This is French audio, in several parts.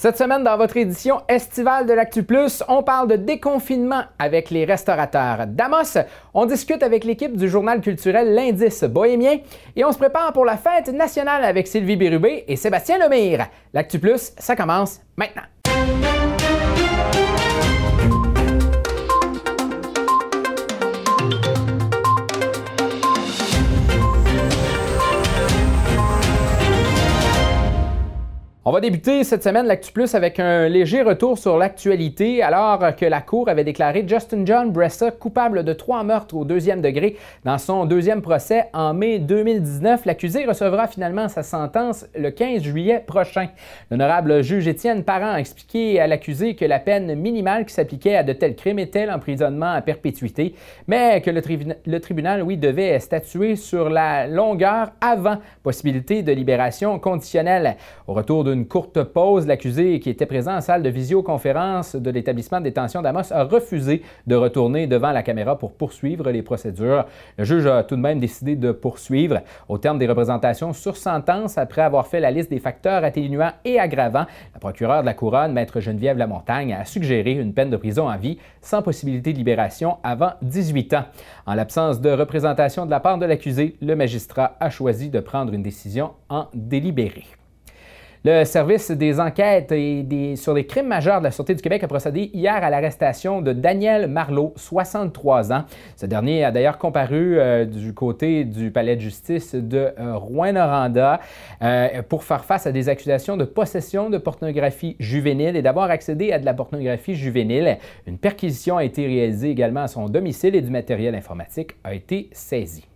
Cette semaine, dans votre édition estivale de l'Actu Plus, on parle de déconfinement avec les restaurateurs d'Amos. On discute avec l'équipe du journal culturel L'Indice Bohémien et on se prépare pour la fête nationale avec Sylvie Bérubé et Sébastien Lemire. L'Actu Plus, ça commence maintenant. On va débuter cette semaine l'Actu Plus avec un léger retour sur l'actualité alors que la Cour avait déclaré Justin John Bressa coupable de trois meurtres au deuxième degré dans son deuxième procès en mai 2019. L'accusé recevra finalement sa sentence le 15 juillet prochain. L'honorable juge Étienne Parent a expliqué à l'accusé que la peine minimale qui s'appliquait à de tels crimes était l'emprisonnement à perpétuité, mais que le, tribunal, oui, devait statuer sur la longueur avant possibilité de libération conditionnelle. Au retour d'une courte pause, l'accusé qui était présent en salle de visioconférence de l'établissement de détention d'Amos a refusé de retourner devant la caméra pour poursuivre les procédures. Le juge a tout de même décidé de poursuivre. Au terme des représentations sur sentence, après avoir fait la liste des facteurs atténuants et aggravants, la procureure de la Couronne, maître Geneviève Lamontagne, a suggéré une peine de prison à vie sans possibilité de libération avant 18 ans. En l'absence de représentation de la part de l'accusé, le magistrat a choisi de prendre une décision en délibéré. Le service des enquêtes et sur les crimes majeurs de la Sûreté du Québec a procédé hier à l'arrestation de Daniel Marlot, 63 ans. Ce dernier a d'ailleurs comparu euh, du côté du palais de justice de euh, Rouen-Noranda euh, pour faire face à des accusations de possession de pornographie juvénile et d'avoir accédé à de la pornographie juvénile. Une perquisition a été réalisée également à son domicile et du matériel informatique a été saisi.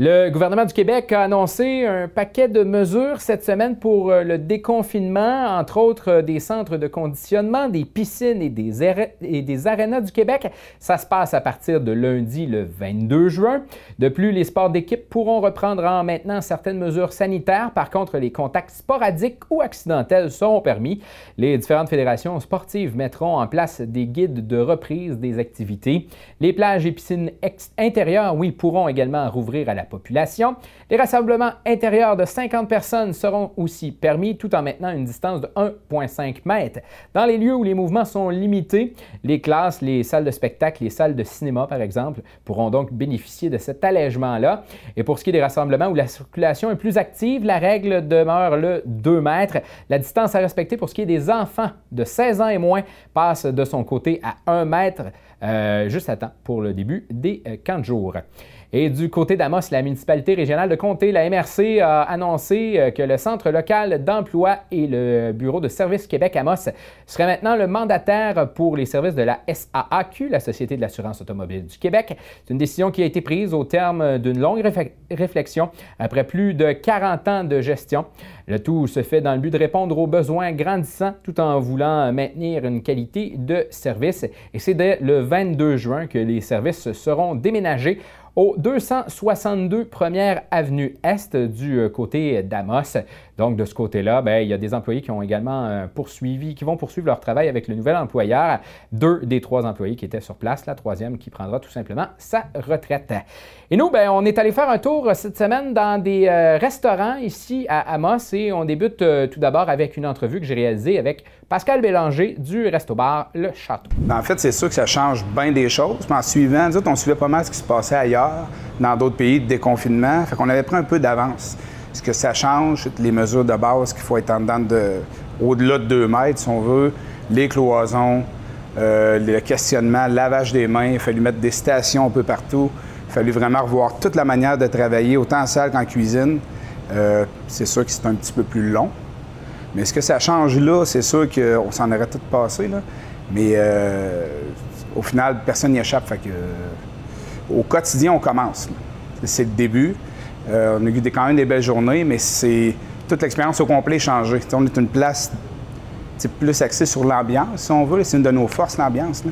Le gouvernement du Québec a annoncé un paquet de mesures cette semaine pour euh, le déconfinement, entre autres euh, des centres de conditionnement, des piscines et des, et arénas du Québec. Ça se passe à partir de lundi le 22 juin. De plus, les sports d'équipe pourront reprendre en maintenant certaines mesures sanitaires. Par contre, les contacts sporadiques ou accidentels seront permis. Les différentes fédérations sportives mettront en place des guides de reprise des activités. Les plages et piscines intérieures, oui, pourront également rouvrir à la population. Les rassemblements intérieurs de 50 personnes seront aussi permis tout en maintenant une distance de 1,5 mètres. Dans les lieux où les mouvements sont limités, les classes, les salles de spectacle, les salles de cinéma, par exemple, pourront donc bénéficier de cet allègement-là. Et pour ce qui est des rassemblements où la circulation est plus active, la règle demeure le 2 mètres. La distance à respecter pour ce qui est des enfants de 16 ans et moins passe de son côté à 1 mètre, euh, juste à temps pour le début des euh, camps de jour. Et du côté d'Amos, la municipalité régionale de Comté, la MRC, a annoncé euh, que le Centre local d'emploi et le Bureau de services Québec Amos seraient maintenant le mandataire pour les services de la SAAQ, la Société de l'assurance automobile du Québec. C'est une décision qui a été prise au terme d'une longue réflexion après plus de 40 ans de gestion. Le tout se fait dans le but de répondre aux besoins grandissants tout en voulant maintenir une qualité de service. Et c'est dès le 22 juin que les services seront déménagés au 262 Première Avenue Est du euh, côté d'Amos. Donc, de ce côté-là, ben, il y a des employés qui ont également euh, poursuivi, qui vont poursuivre leur travail avec le nouvel employeur. Deux des trois employés qui étaient sur place, la troisième qui prendra tout simplement sa retraite. Et nous, ben, on est allé faire un tour cette semaine dans des euh, restaurants ici à Amos et on débute tout d'abord avec une entrevue que j'ai réalisée avec Pascal Bélanger du Resto-Bar Le Château. Ben, en fait, c'est sûr que ça change bien des choses. En suivant, on suivait pas mal ce qui se passait ailleurs, dans d'autres pays de déconfinement. Fait qu'on avait pris un peu d'avance. Ce que ça change, les mesures de base qu'il faut être en dedans de, au-delà de 2 mètres, si on veut, les cloisons, euh, le questionnement, lavage des mains. Il a fallu mettre des stations un peu partout. Il a fallu vraiment revoir toute la manière de travailler, autant en salle qu'en cuisine. Euh, c'est sûr que c'est un petit peu plus long. Mais ce que ça change là, c'est sûr qu'on s'en aurait tout passé, là. Mais euh, au final, personne n'y échappe. Fait que, au quotidien, on commence. C'est le début. Euh, on a eu quand même des belles journées, mais c'est toute l'expérience au complet changée. on est une place plus axée sur l'ambiance, si on veut. C'est une de nos forces, l'ambiance.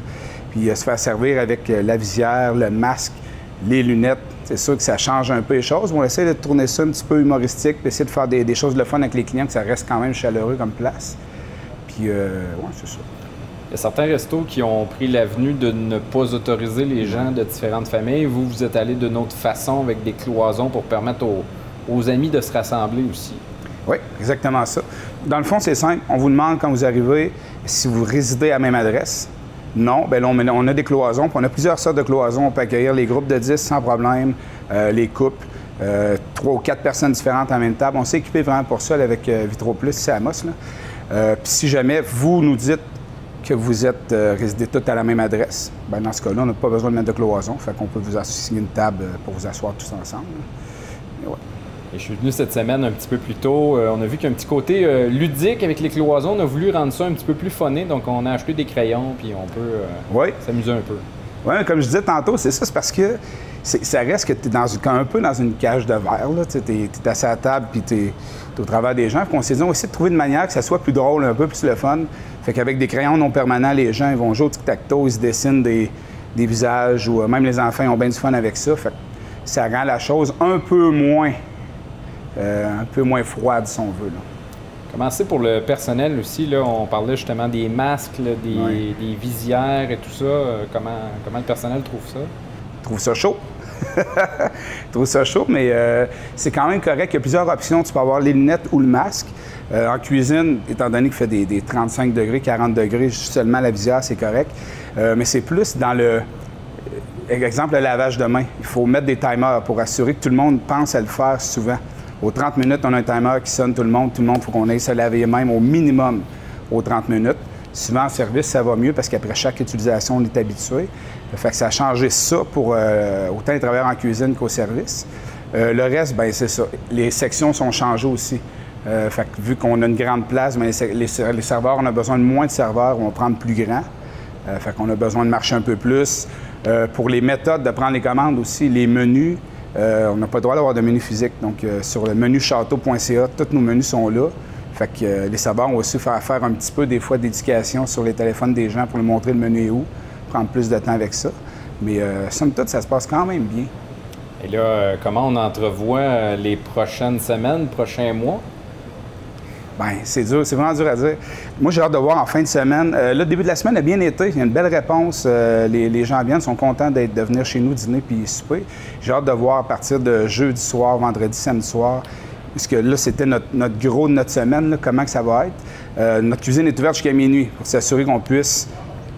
Puis euh, se faire servir avec la visière, le masque, les lunettes, c'est sûr que ça change un peu les choses. On essaie de tourner ça un petit peu humoristique, puis essayer de faire des, choses de fun avec les clients, que ça reste quand même chaleureux comme place. Puis, euh, ouais, c'est ça. Il y a certains restos qui ont pris l'avenue de ne pas autoriser les gens de différentes familles. Vous, vous êtes allé d'une autre façon avec des cloisons pour permettre aux, amis de se rassembler aussi. Oui, exactement ça. Dans le fond, c'est simple. On vous demande quand vous arrivez si vous résidez à la même adresse. Non, bien là, on, on a des cloisons, puis on a plusieurs sortes de cloisons. On peut accueillir les groupes de 10 sans problème, euh, les couples, euh, trois ou quatre personnes différentes la même table. On s'est équipé vraiment pour ça avec euh, Vitro Plus ici à Amos. puis si jamais vous nous dites que vous êtes euh, toutes à la même adresse, ben dans ce cas-là, on n'a pas besoin de mettre de cloison. Fait qu'on peut vous assigner une table pour vous asseoir tous ensemble. Et je suis venu cette semaine un petit peu plus tôt. Euh, on a vu qu'il y a un petit côté euh, ludique avec les cloisons. On a voulu rendre ça un petit peu plus funné. Donc, on a acheté des crayons, puis on peut euh, Oui, s'amuser un peu. Oui, comme je disais tantôt, c'est ça, c'est parce que ça reste que tu es dans une- un peu dans une cage de verre. Tu es, assis à la table puis tu es, au travers des gens. Puis on s'est dit, on va essayer de trouver une manière que ça soit plus drôle, un peu plus le fun. Fait qu'avec des crayons non permanents, les gens ils vont jouer au tic-tac-toe, ils se dessinent des, des visages ou même les enfants ils ont bien du fun avec ça. Fait que ça rend la chose un peu moins, un peu moins froide, si on veut. là. Comment c'est pour le personnel aussi? Là, on parlait justement des masques, là, des, visières et tout ça. Euh, comment, comment le personnel trouve ça? Je trouve ça chaud. Je trouve ça chaud, mais euh, c'est quand même correct. Il y a plusieurs options. Tu peux avoir les lunettes ou le masque. Euh, en cuisine, étant donné qu'il fait des, des 35 degrés, 40 degrés, seulement la visière, c'est correct. Euh, mais c'est plus dans le. euh, Exemple, le lavage de main. Il faut mettre des timers pour assurer que tout le monde pense à le faire souvent. Aux 30 minutes, on a un timer qui sonne tout le monde. Tout le monde, faut qu'on aille se laver mains au minimum aux 30 minutes. Souvent, en service, ça va mieux parce qu'après chaque utilisation, on est habitué. Fait que ça a changé ça pour euh, autant les travailleurs en cuisine qu'au service. Euh, le reste, ben c'est ça. Les sections sont changées aussi. Euh, fait que vu qu'on a une grande place, ben, les, se- les ser- les serveurs, on a besoin de moins de serveurs, on va prendre plus grand. Fait qu'on a besoin de marcher un peu plus. Pour les méthodes de prendre les commandes aussi, les menus, on n'a pas le droit d'avoir de menu physique. Donc, euh, sur le menu château.ca, tous nos menus sont là. Fait que euh, les serveurs ont aussi faire faire un petit peu des fois d'éducation sur les téléphones des gens pour leur montrer le menu est où, prendre plus de temps avec ça. Mais euh, somme toute, ça se passe quand même bien. Et là, euh, comment on entrevoit euh, les prochaines semaines, prochains mois? Bien, c'est dur, c'est vraiment dur à dire. Moi, j'ai hâte de voir en fin de semaine. Euh, le début de la semaine a bien été. Il y a une belle réponse. Euh, les, gens viennent, sont contents d'être, de venir chez nous dîner puis souper. J'ai hâte de voir à partir de jeudi soir, vendredi, samedi soir. Parce que là, c'était notre, gros de notre semaine, comment que ça va être. Euh, notre cuisine est ouverte jusqu'à minuit pour s'assurer qu'on puisse,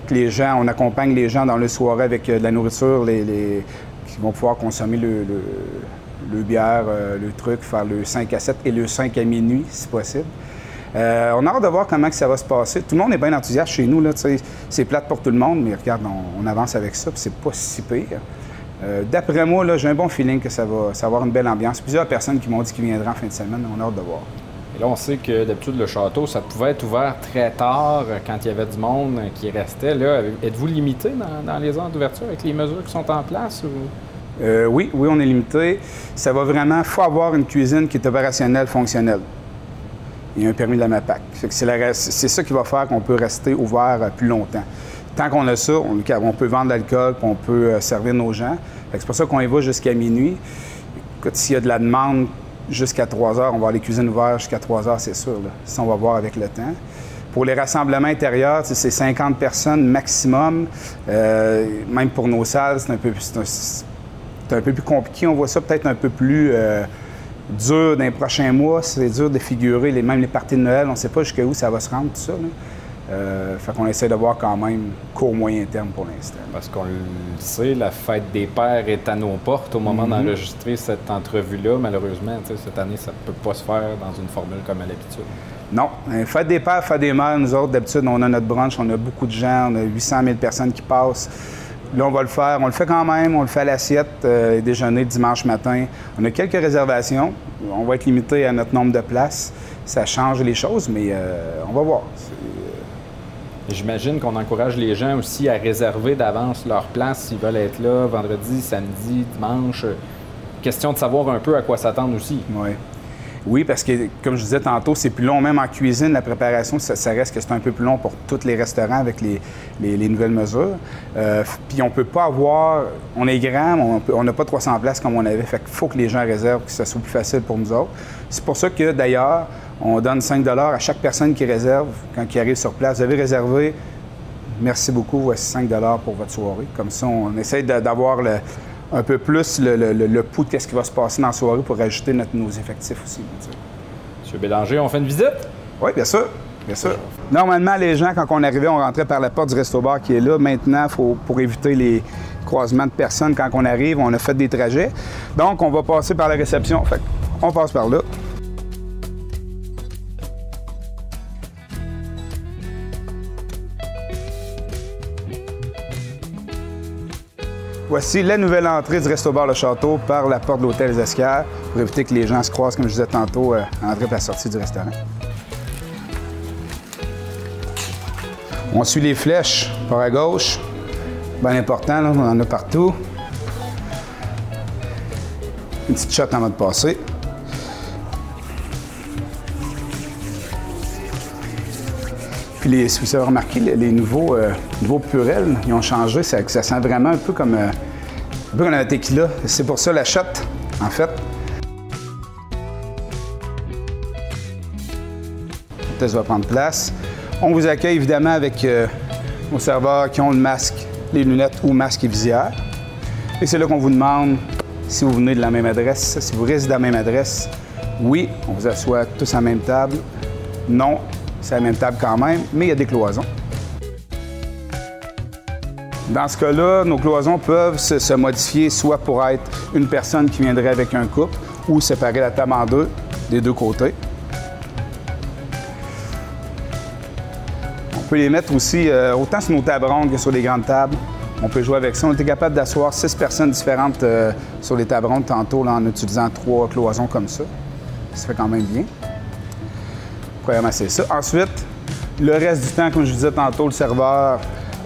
que les gens, on accompagne les gens dans le soirée avec de la nourriture, les, qui vont pouvoir consommer le, bière, le truc, faire le 5 à 7 et le 5 à minuit, si possible. Euh, on a hâte de voir comment que ça va se passer. Tout le monde est bien enthousiaste chez nous. Là, c'est plate pour tout le monde, mais regarde, on, on avance avec ça, puis c'est pas si pire. Euh, D'après moi, là, j'ai un bon feeling que ça va, ça va avoir une belle ambiance. Plusieurs personnes qui m'ont dit qu'ils viendraient en fin de semaine. On a hâte de voir. Et là, on sait que d'habitude, le château, ça pouvait être ouvert très tard euh, quand il y avait du monde qui restait. Là, êtes-vous limité dans, dans les heures d'ouverture avec les mesures qui sont en place? Ou... Euh, oui, oui, on est limité. Ça va vraiment, il faut avoir une cuisine qui est opérationnelle, fonctionnelle. A un permis de la MAPAC. C'est ça qui va faire qu'on peut rester ouvert euh, plus longtemps. Tant qu'on a ça, on, peut vendre l'alcool, on peut euh, servir nos gens. C'est pour ça qu'on y va jusqu'à minuit. S'il y a de la demande jusqu'à 3 heures, on va avoir les cuisines ouvertes jusqu'à 3 heures, c'est sûr. Ça, on va voir avec le temps. Pour les rassemblements intérieurs, c'est 50 personnes maximum. Euh, même pour nos salles, c'est un peu, plus compliqué. On voit ça peut-être un peu plus dur dans les prochains mois. C'est dur de figurer les, même les parties de Noël. On ne sait pas jusqu'à où ça va se rendre, tout ça. là. Euh, fait qu'on essaie de voir quand même court moyen terme pour l'instant. Parce qu'on le sait, la fête des pères est à nos portes au moment d'enregistrer cette entrevue-là. Malheureusement, cette année, ça ne peut pas se faire dans une formule comme à l'habitude. Non. Euh, Fête des pères, fête des mères, nous autres, d'habitude, on a notre brunch, on a beaucoup de gens, on a 800 000 personnes qui passent. Là, on va le faire. On le fait quand même. On le fait à l'assiette, euh, déjeuner dimanche matin. On a quelques réservations. On va être limité à notre nombre de places. Ça change les choses, mais euh, on va voir. Et J'imagine qu'on encourage les gens aussi à réserver d'avance leur place s'ils veulent être là vendredi, samedi, dimanche. Euh, Question de savoir un peu à quoi s'attendre aussi. Oui. Oui, parce que, comme je disais tantôt, c'est plus long, même en cuisine, la préparation, ça, ça reste que c'est un peu plus long pour tous les restaurants avec les, les- les nouvelles mesures. Euh, puis on peut pas avoir, on est grand, mais on n'a pas 300 places comme on avait, fait qu'il faut que les gens réservent, que ce soit plus facile pour nous autres. C'est pour ça que, d'ailleurs, on donne 5 à chaque personne qui réserve quand il arrive sur place. Vous avez réservé, merci beaucoup, voici 5 pour votre soirée. Comme ça, on essaie d'avoir le- un peu plus le, le- le- le pouls de ce qui va se passer dans la soirée pour ajouter notre- nos effectifs aussi. Monsieur Bélanger, on fait une visite? Oui, bien sûr. Bien sûr. Normalement, les gens, quand on arrivait, on rentrait par la porte du resto-bar qui est là. Maintenant, faut, pour éviter les croisements de personnes, quand on arrive, on a fait des trajets. Donc, on va passer par la réception. Fait on passe par là. Voici la nouvelle entrée du Resto-Bar Le Château par la porte de l'Hôtel des pour éviter que les gens se croisent, comme je disais tantôt, euh, à l'entrée et la sortie du restaurant. On suit les flèches par à gauche. Bien important, là, on en a partout. Une petite shot en mode passé. Puis les, si vous avez remarqué, les, nouveaux, euh, nouveaux purelles, ils ont changé. Ça, ça sent vraiment un peu comme, euh, un peu comme un tequila. C'est pour ça la shot, en fait. La test va prendre place. On vous accueille évidemment avec euh, nos serveurs qui ont le masque, les lunettes ou masque et visière. Et c'est là qu'on vous demande si vous venez de la même adresse, si vous résidez à la même adresse. Oui, on vous assoit tous à la même table. Non, c'est la même table quand même, mais il y a des cloisons. Dans ce cas-là, nos cloisons peuvent se, modifier soit pour être une personne qui viendrait avec un couple ou séparer la table en deux des deux côtés. On peut les mettre aussi euh, autant sur nos tables que sur les grandes tables. On peut jouer avec ça. On était capable d'asseoir six personnes différentes euh, sur les tables tantôt en utilisant trois cloisons comme ça. Ça fait quand même bien. Premièrement, c'est ça. Ensuite, le reste du temps, comme je vous disais tantôt, le serveur,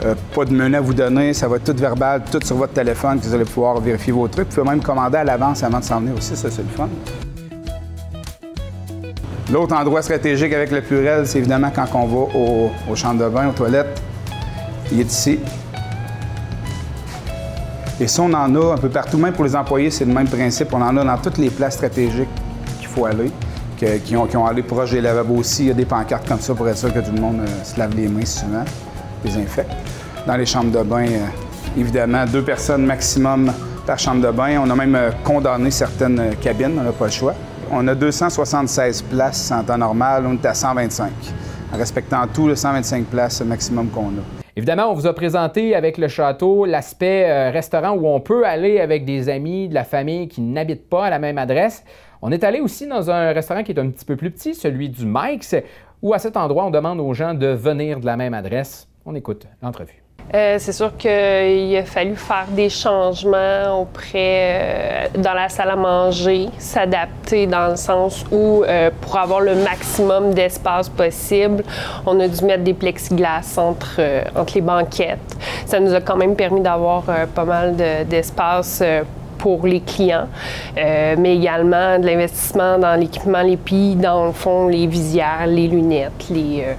euh, pas de menu à vous donner, ça va être tout verbal, tout sur votre téléphone, vous allez pouvoir vérifier vos trucs. Vous pouvez même commander à l'avance avant de s'en venir aussi, ça c'est le fun. L'autre endroit stratégique avec le Purel, c'est évidemment quand on va au, au de bain, aux toilettes. Il est ici. Et ça, on en a un peu partout. Même pour les employés, c'est le même principe. On en a dans toutes les places stratégiques qu'il faut aller, qui, ont, qui ont allé proche des lavabos aussi. Il y a des pancartes comme ça pour être sûr que tout le monde euh, se lave les mains souvent, désinfecte. Dans les chambres de bain, euh, évidemment, deux personnes maximum par chambre de bain. On a même euh, condamné certaines cabines, on n'a pas le choix. On a 276 places en temps normal, on est à 125, en respectant tout le 125 places maximum qu'on a. Évidemment, on vous a présenté avec le château l'aspect euh, restaurant où on peut aller avec des amis, de la famille qui n'habitent pas à la même adresse. On est allé aussi dans un restaurant qui est un petit peu plus petit, celui du Mike's, où à cet endroit, on demande aux gens de venir de la même adresse. On écoute l'entrevue. Euh, c'est sûr qu'il a fallu faire des changements auprès euh, dans la salle à manger, s'adapter dans le sens où euh, pour avoir le maximum d'espace possible, on a dû mettre des plexiglas entre, entre les banquettes. Ça nous a quand même permis d'avoir pas mal d'espace pour les clients, euh, mais également de l'investissement dans l'équipement, les pilles, dans le fond, les visières, les lunettes, les, euh,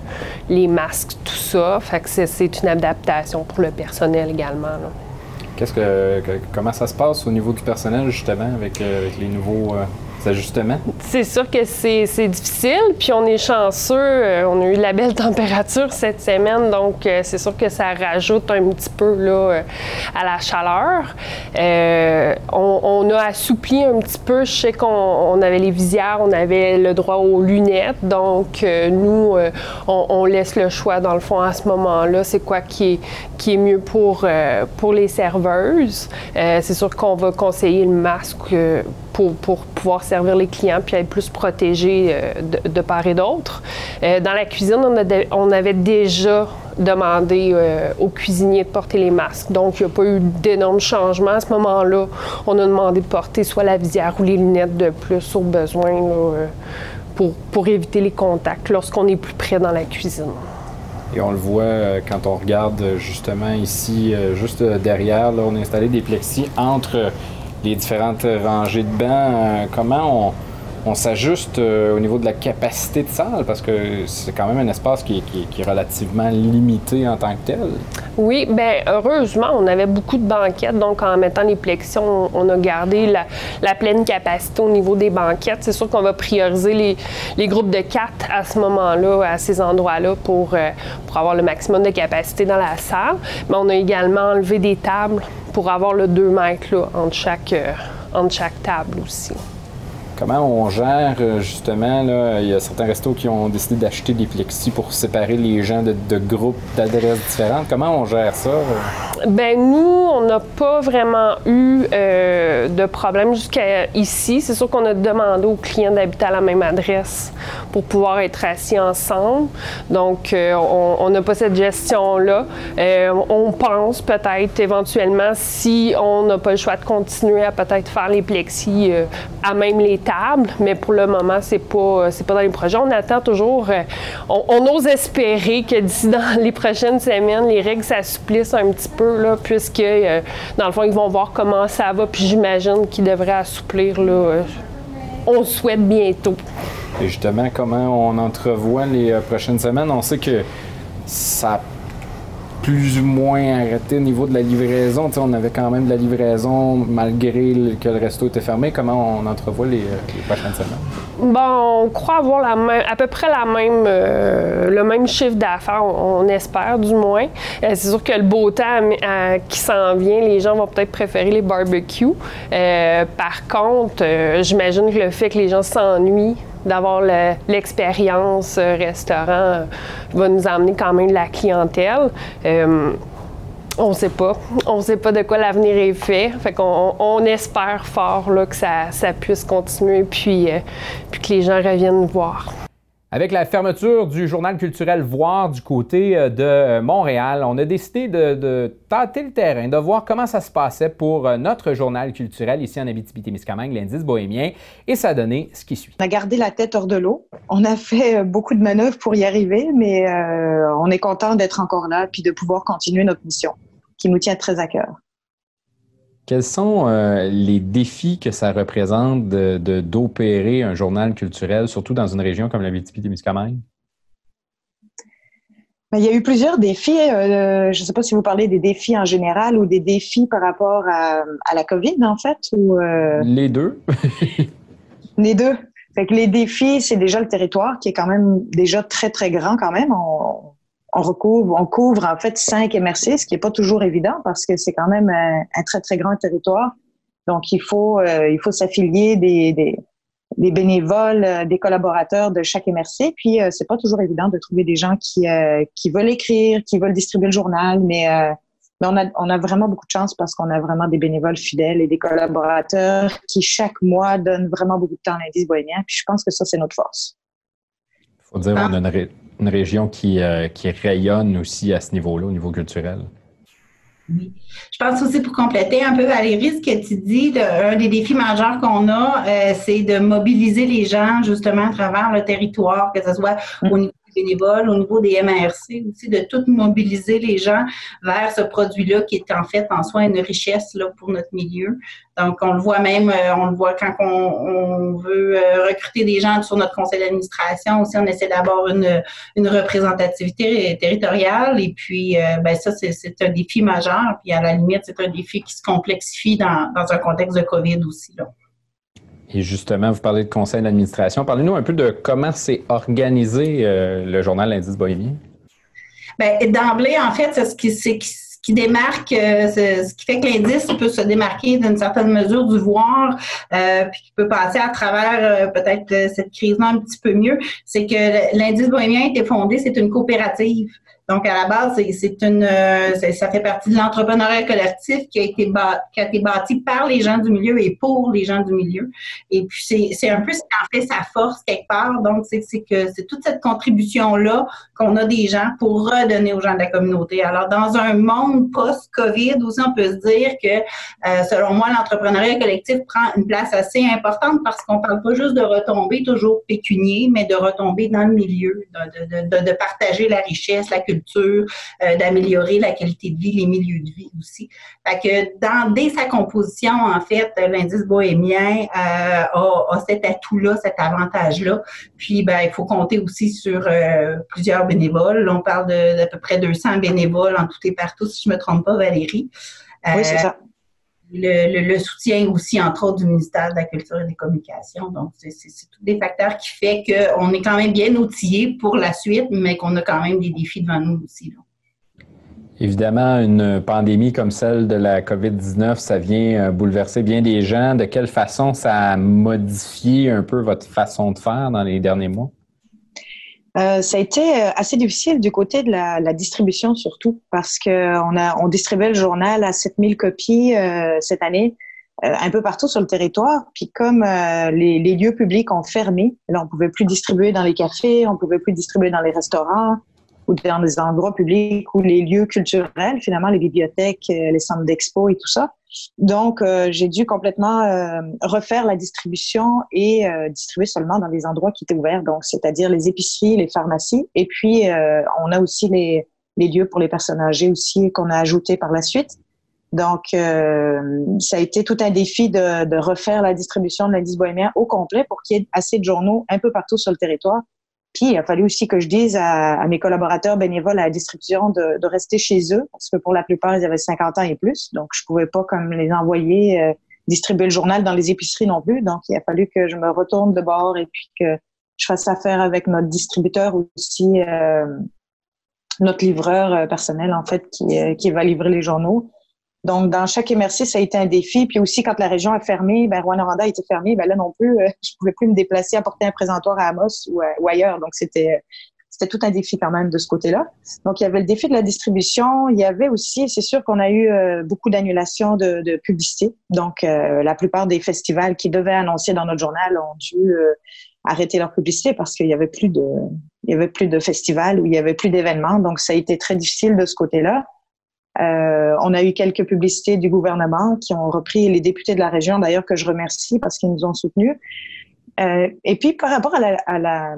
les masques, tout ça. Fait que c'est une adaptation pour le personnel également. Qu'est-ce que, comment ça se passe au niveau du personnel, justement, avec, euh, avec les nouveaux c'est sûr que c'est difficile, puis on est chanceux. Euh, on a eu la belle température cette semaine, donc euh, c'est sûr que ça rajoute un petit peu là, euh, à la chaleur. On, a assoupli un petit peu. Je sais qu'on avait les visières, on avait le droit aux lunettes, donc nous, on, laisse le choix dans le fond à ce moment-là. C'est quoi qui est, qui est mieux pour, pour les serveuses. c'est sûr qu'on va conseiller le masque pour, pouvoir servir les clients puis être plus protégés euh, de, part et d'autre. Euh, dans la cuisine, on, avait déjà demandé euh, aux cuisiniers de porter les masques. Donc, il n'y a pas eu d'énormes changements à ce moment-là. On a demandé de porter soit la visière ou les lunettes de plus au besoin pour, pour éviter les contacts lorsqu'on est plus près dans la cuisine. Et on le voit quand on regarde justement ici, juste derrière, là, on a installé des plexis entre les différentes rangées de bancs, euh, comment on, s'ajuste euh, au niveau de la capacité de salle parce que c'est quand même un espace qui, est relativement limité en tant que tel. Oui, bien heureusement, on avait beaucoup de banquettes, donc en mettant les plexis, on, a gardé la, pleine capacité au niveau des banquettes. C'est sûr qu'on va prioriser les, groupes de quatre à ce moment-là, à ces endroits-là, pour, euh, pour avoir le maximum de capacité dans la salle. Mais on a également enlevé des tables pour avoir le 2 mètres là, entre, euh, entre chaque table aussi. Comment on gère euh, justement, là, il y a certains restos qui ont décidé d'acheter des plexis pour séparer les gens de, groupes d'adresses différentes. Comment on gère ça? Ben nous, on n'a pas vraiment eu euh, de problème jusqu'à ici. C'est sûr qu'on a demandé aux clients d'habiter à la même adresse pour pouvoir être assis ensemble. Donc, euh, on n'a pas cette gestion-là. on pense peut-être éventuellement, si on n'a pas le choix de continuer à peut-être faire les plexis à même les mais pour le moment, c'est pas, c'est pas dans les projets. On attend toujours, euh, on, ose espérer que d'ici dans les prochaines semaines, les règles s'assouplissent un petit peu, là, puisque, euh, dans le fond, ils vont voir comment ça va, puis j'imagine qu'ils devraient assouplir, là, euh, on souhaite bientôt. Et justement, comment on entrevoit les prochaines semaines? On sait que ça plus ou moins arrêté au niveau de la livraison. on avait quand même de la livraison malgré que le resto était fermé. Comment on entrevoit les, euh, prochaines semaines? Bon, on croit avoir la même, à peu près la même, euh, le même chiffre d'affaires, on, espère du moins. Euh, c'est sûr que le beau temps qui s'en vient, les gens vont peut-être préférer les barbecues. par contre, j'imagine que le fait que les gens s'ennuient d'avoir l'expérience euh, restaurant euh, va nous amener quand même de la clientèle. Euh, on ne sait pas. On ne sait pas de quoi l'avenir est fait. Fait qu'on on espère fort là, que ça, ça puisse continuer puis, puis que les gens reviennent nous voir. Avec la fermeture du journal culturel Voir du côté euh, de euh, Montréal, on a décidé de, tâter le terrain, de voir comment ça se passait pour euh, notre journal culturel ici en Abitibi-Témiscamingue, l'indice bohémien, et ça a donné ce qui suit. On a gardé la tête hors de l'eau. On a fait beaucoup de manœuvres pour y arriver, mais on est content d'être encore là puis de pouvoir continuer notre mission qui nous tient très à cœur. Quels sont euh, les défis que ça représente d'opérer un journal culturel, surtout dans une région comme la Témiscamingue? Ben, il y a eu plusieurs défis. Euh, je ne sais pas si vous parlez des défis en général ou des défis par rapport à, la COVID, en fait. Ou, euh, Les deux. les deux. Fait que les défis, c'est déjà le territoire qui est quand même déjà très, très grand quand même. On, on recouvre, on couvre en fait cinq MRC, ce qui n'est pas toujours évident parce que c'est quand même un, très très grand territoire. Donc il faut euh, il faut s'affilier des, des, des, bénévoles, euh, des collaborateurs de chaque MRC. Puis euh, c'est pas toujours évident de trouver des gens qui qui veulent écrire, qui veulent distribuer le journal, mais mais on a, on a vraiment beaucoup de chance parce qu'on a vraiment des bénévoles fidèles et des collaborateurs qui chaque mois donnent vraiment beaucoup de temps à l'indice bohémien. Puis je pense que ça, c'est notre force. Il faut dire, on a une, une région qui, euh, qui rayonne aussi à ce niveau-là, au niveau culturel. Oui. Je pense aussi pour compléter un peu, Valérie, ce que tu dis, un des défis majeurs qu'on a, euh, c'est de mobiliser les gens justement à travers le territoire, que ce soit au niveau bénévoles, au niveau des MRC aussi, de tout mobiliser les gens vers ce produit-là qui est en fait en soi une richesse là, pour notre milieu. Donc, on le voit même, euh, on le voit quand on, veut euh, recruter des gens sur notre conseil d'administration aussi, on essaie d'avoir une, une, représentativité territoriale. Et puis, euh, ben ça, c'est un défi majeur. Puis, à la limite, c'est un défi qui se complexifie dans, dans un contexte de COVID aussi. Et justement, vous parlez de conseil d'administration. Parlez-nous un peu de comment c'est organisé euh, le journal L'Indice Bohémien. D'emblée, en fait, ce qui, ce qui démarque, euh, ce qui fait que l'indice peut se démarquer d'une certaine mesure du voir, euh, puis qui peut passer à travers peut-être cette crise-là un petit peu mieux, c'est que l'indice bohémien a été fondé, c'est une coopérative. Donc, à la base, c'est une, euh, ça fait partie de l'entrepreneuriat collectif qui a été bâti par les gens du milieu et pour les gens du milieu. Et puis, c'est un peu ce qui en fait sa force quelque part. Donc, c'est que c'est toute cette contribution-là qu'on a des gens pour redonner aux gens de la communauté. Alors, dans un monde post-COVID aussi, on peut se dire que, euh, selon moi, l'entrepreneuriat collectif prend une place assez importante parce qu'on parle pas juste de retomber toujours pécunier, mais de retomber dans le milieu, de partager la richesse, la culture euh, d'améliorer la qualité de vie, les milieux de vie aussi. Fait que dans, dès sa composition, en fait, l'indice bohémien euh, a, cet atout-là, cet avantage-là. Puis, ben, il faut compter aussi sur euh, plusieurs bénévoles. on parle d'à peu près 200 bénévoles en tout et partout, si je ne me trompe pas, Valérie. oui, c'est ça le, soutien aussi, entre autres, du ministère de la Culture et des Communications. Donc, c'est tous des facteurs qui font qu'on est quand même bien outillé pour la suite, mais qu'on a quand même des défis devant nous aussi. Évidemment, une pandémie comme celle de la COVID-19, ça vient euh, bouleverser bien des gens. De quelle façon ça a modifié un peu votre façon de faire dans les derniers mois? Euh, ça a été euh, assez difficile du côté de la, distribution surtout parce qu'on a on distribuait le journal à 7000 copies cette année un peu partout sur le territoire. Puis comme les, les, lieux publics ont fermé, là on pouvait plus distribuer dans les cafés, on pouvait plus distribuer dans les restaurants, ou dans des endroits publics ou les lieux culturels, finalement, les bibliothèques, euh, les centres d'expo et tout ça. Donc, euh, j'ai dû complètement euh, refaire la distribution et distribuer seulement dans des endroits qui étaient ouverts, donc c'est-à-dire les épiceries, les pharmacies. Et puis, on a aussi les, les lieux pour les personnes âgées aussi qu'on a ajoutés par la suite. Donc, ça a été tout un défi de, de refaire la distribution de l'indice bohémien au complet pour qu'il y ait assez de journaux un peu partout sur le territoire puis, il a fallu aussi que je dise à, mes collaborateurs bénévoles à la distribution de, rester chez eux, parce que pour la plupart, ils avaient 50 ans et plus. Donc, je pouvais pas comme les envoyer euh, distribuer le journal dans les épiceries non plus. Donc, il a fallu que je me retourne de bord et puis que je fasse affaire avec notre distributeur aussi, euh, notre livreur euh, personnel, en fait, qui, qui va livrer les journaux. Donc, dans chaque MRC, ça a été un défi. Puis aussi, quand la région a fermé, ben, Rouen-Noranda a été fermé, ben là non plus, euh, je pouvais plus me déplacer, apporter un présentoir à Amos ou, euh, ailleurs. Donc, c'était c'était tout un défi quand même de ce côté-là. Donc, il y avait le défi de la distribution. Il y avait aussi, c'est sûr qu'on a eu euh, beaucoup d'annulations de, de, publicité. Donc, la plupart des festivals qui devaient annoncer dans notre journal ont dû arrêter leur publicité parce qu'il y avait plus de, il y avait plus de festivals ou il y avait plus d'événements. Donc, ça a été très difficile de ce côté-là. Euh, on a eu quelques publicités du gouvernement qui ont repris les députés de la région, d'ailleurs, que je remercie parce qu'ils nous ont soutenus. Euh, et puis, par rapport à la, à, la,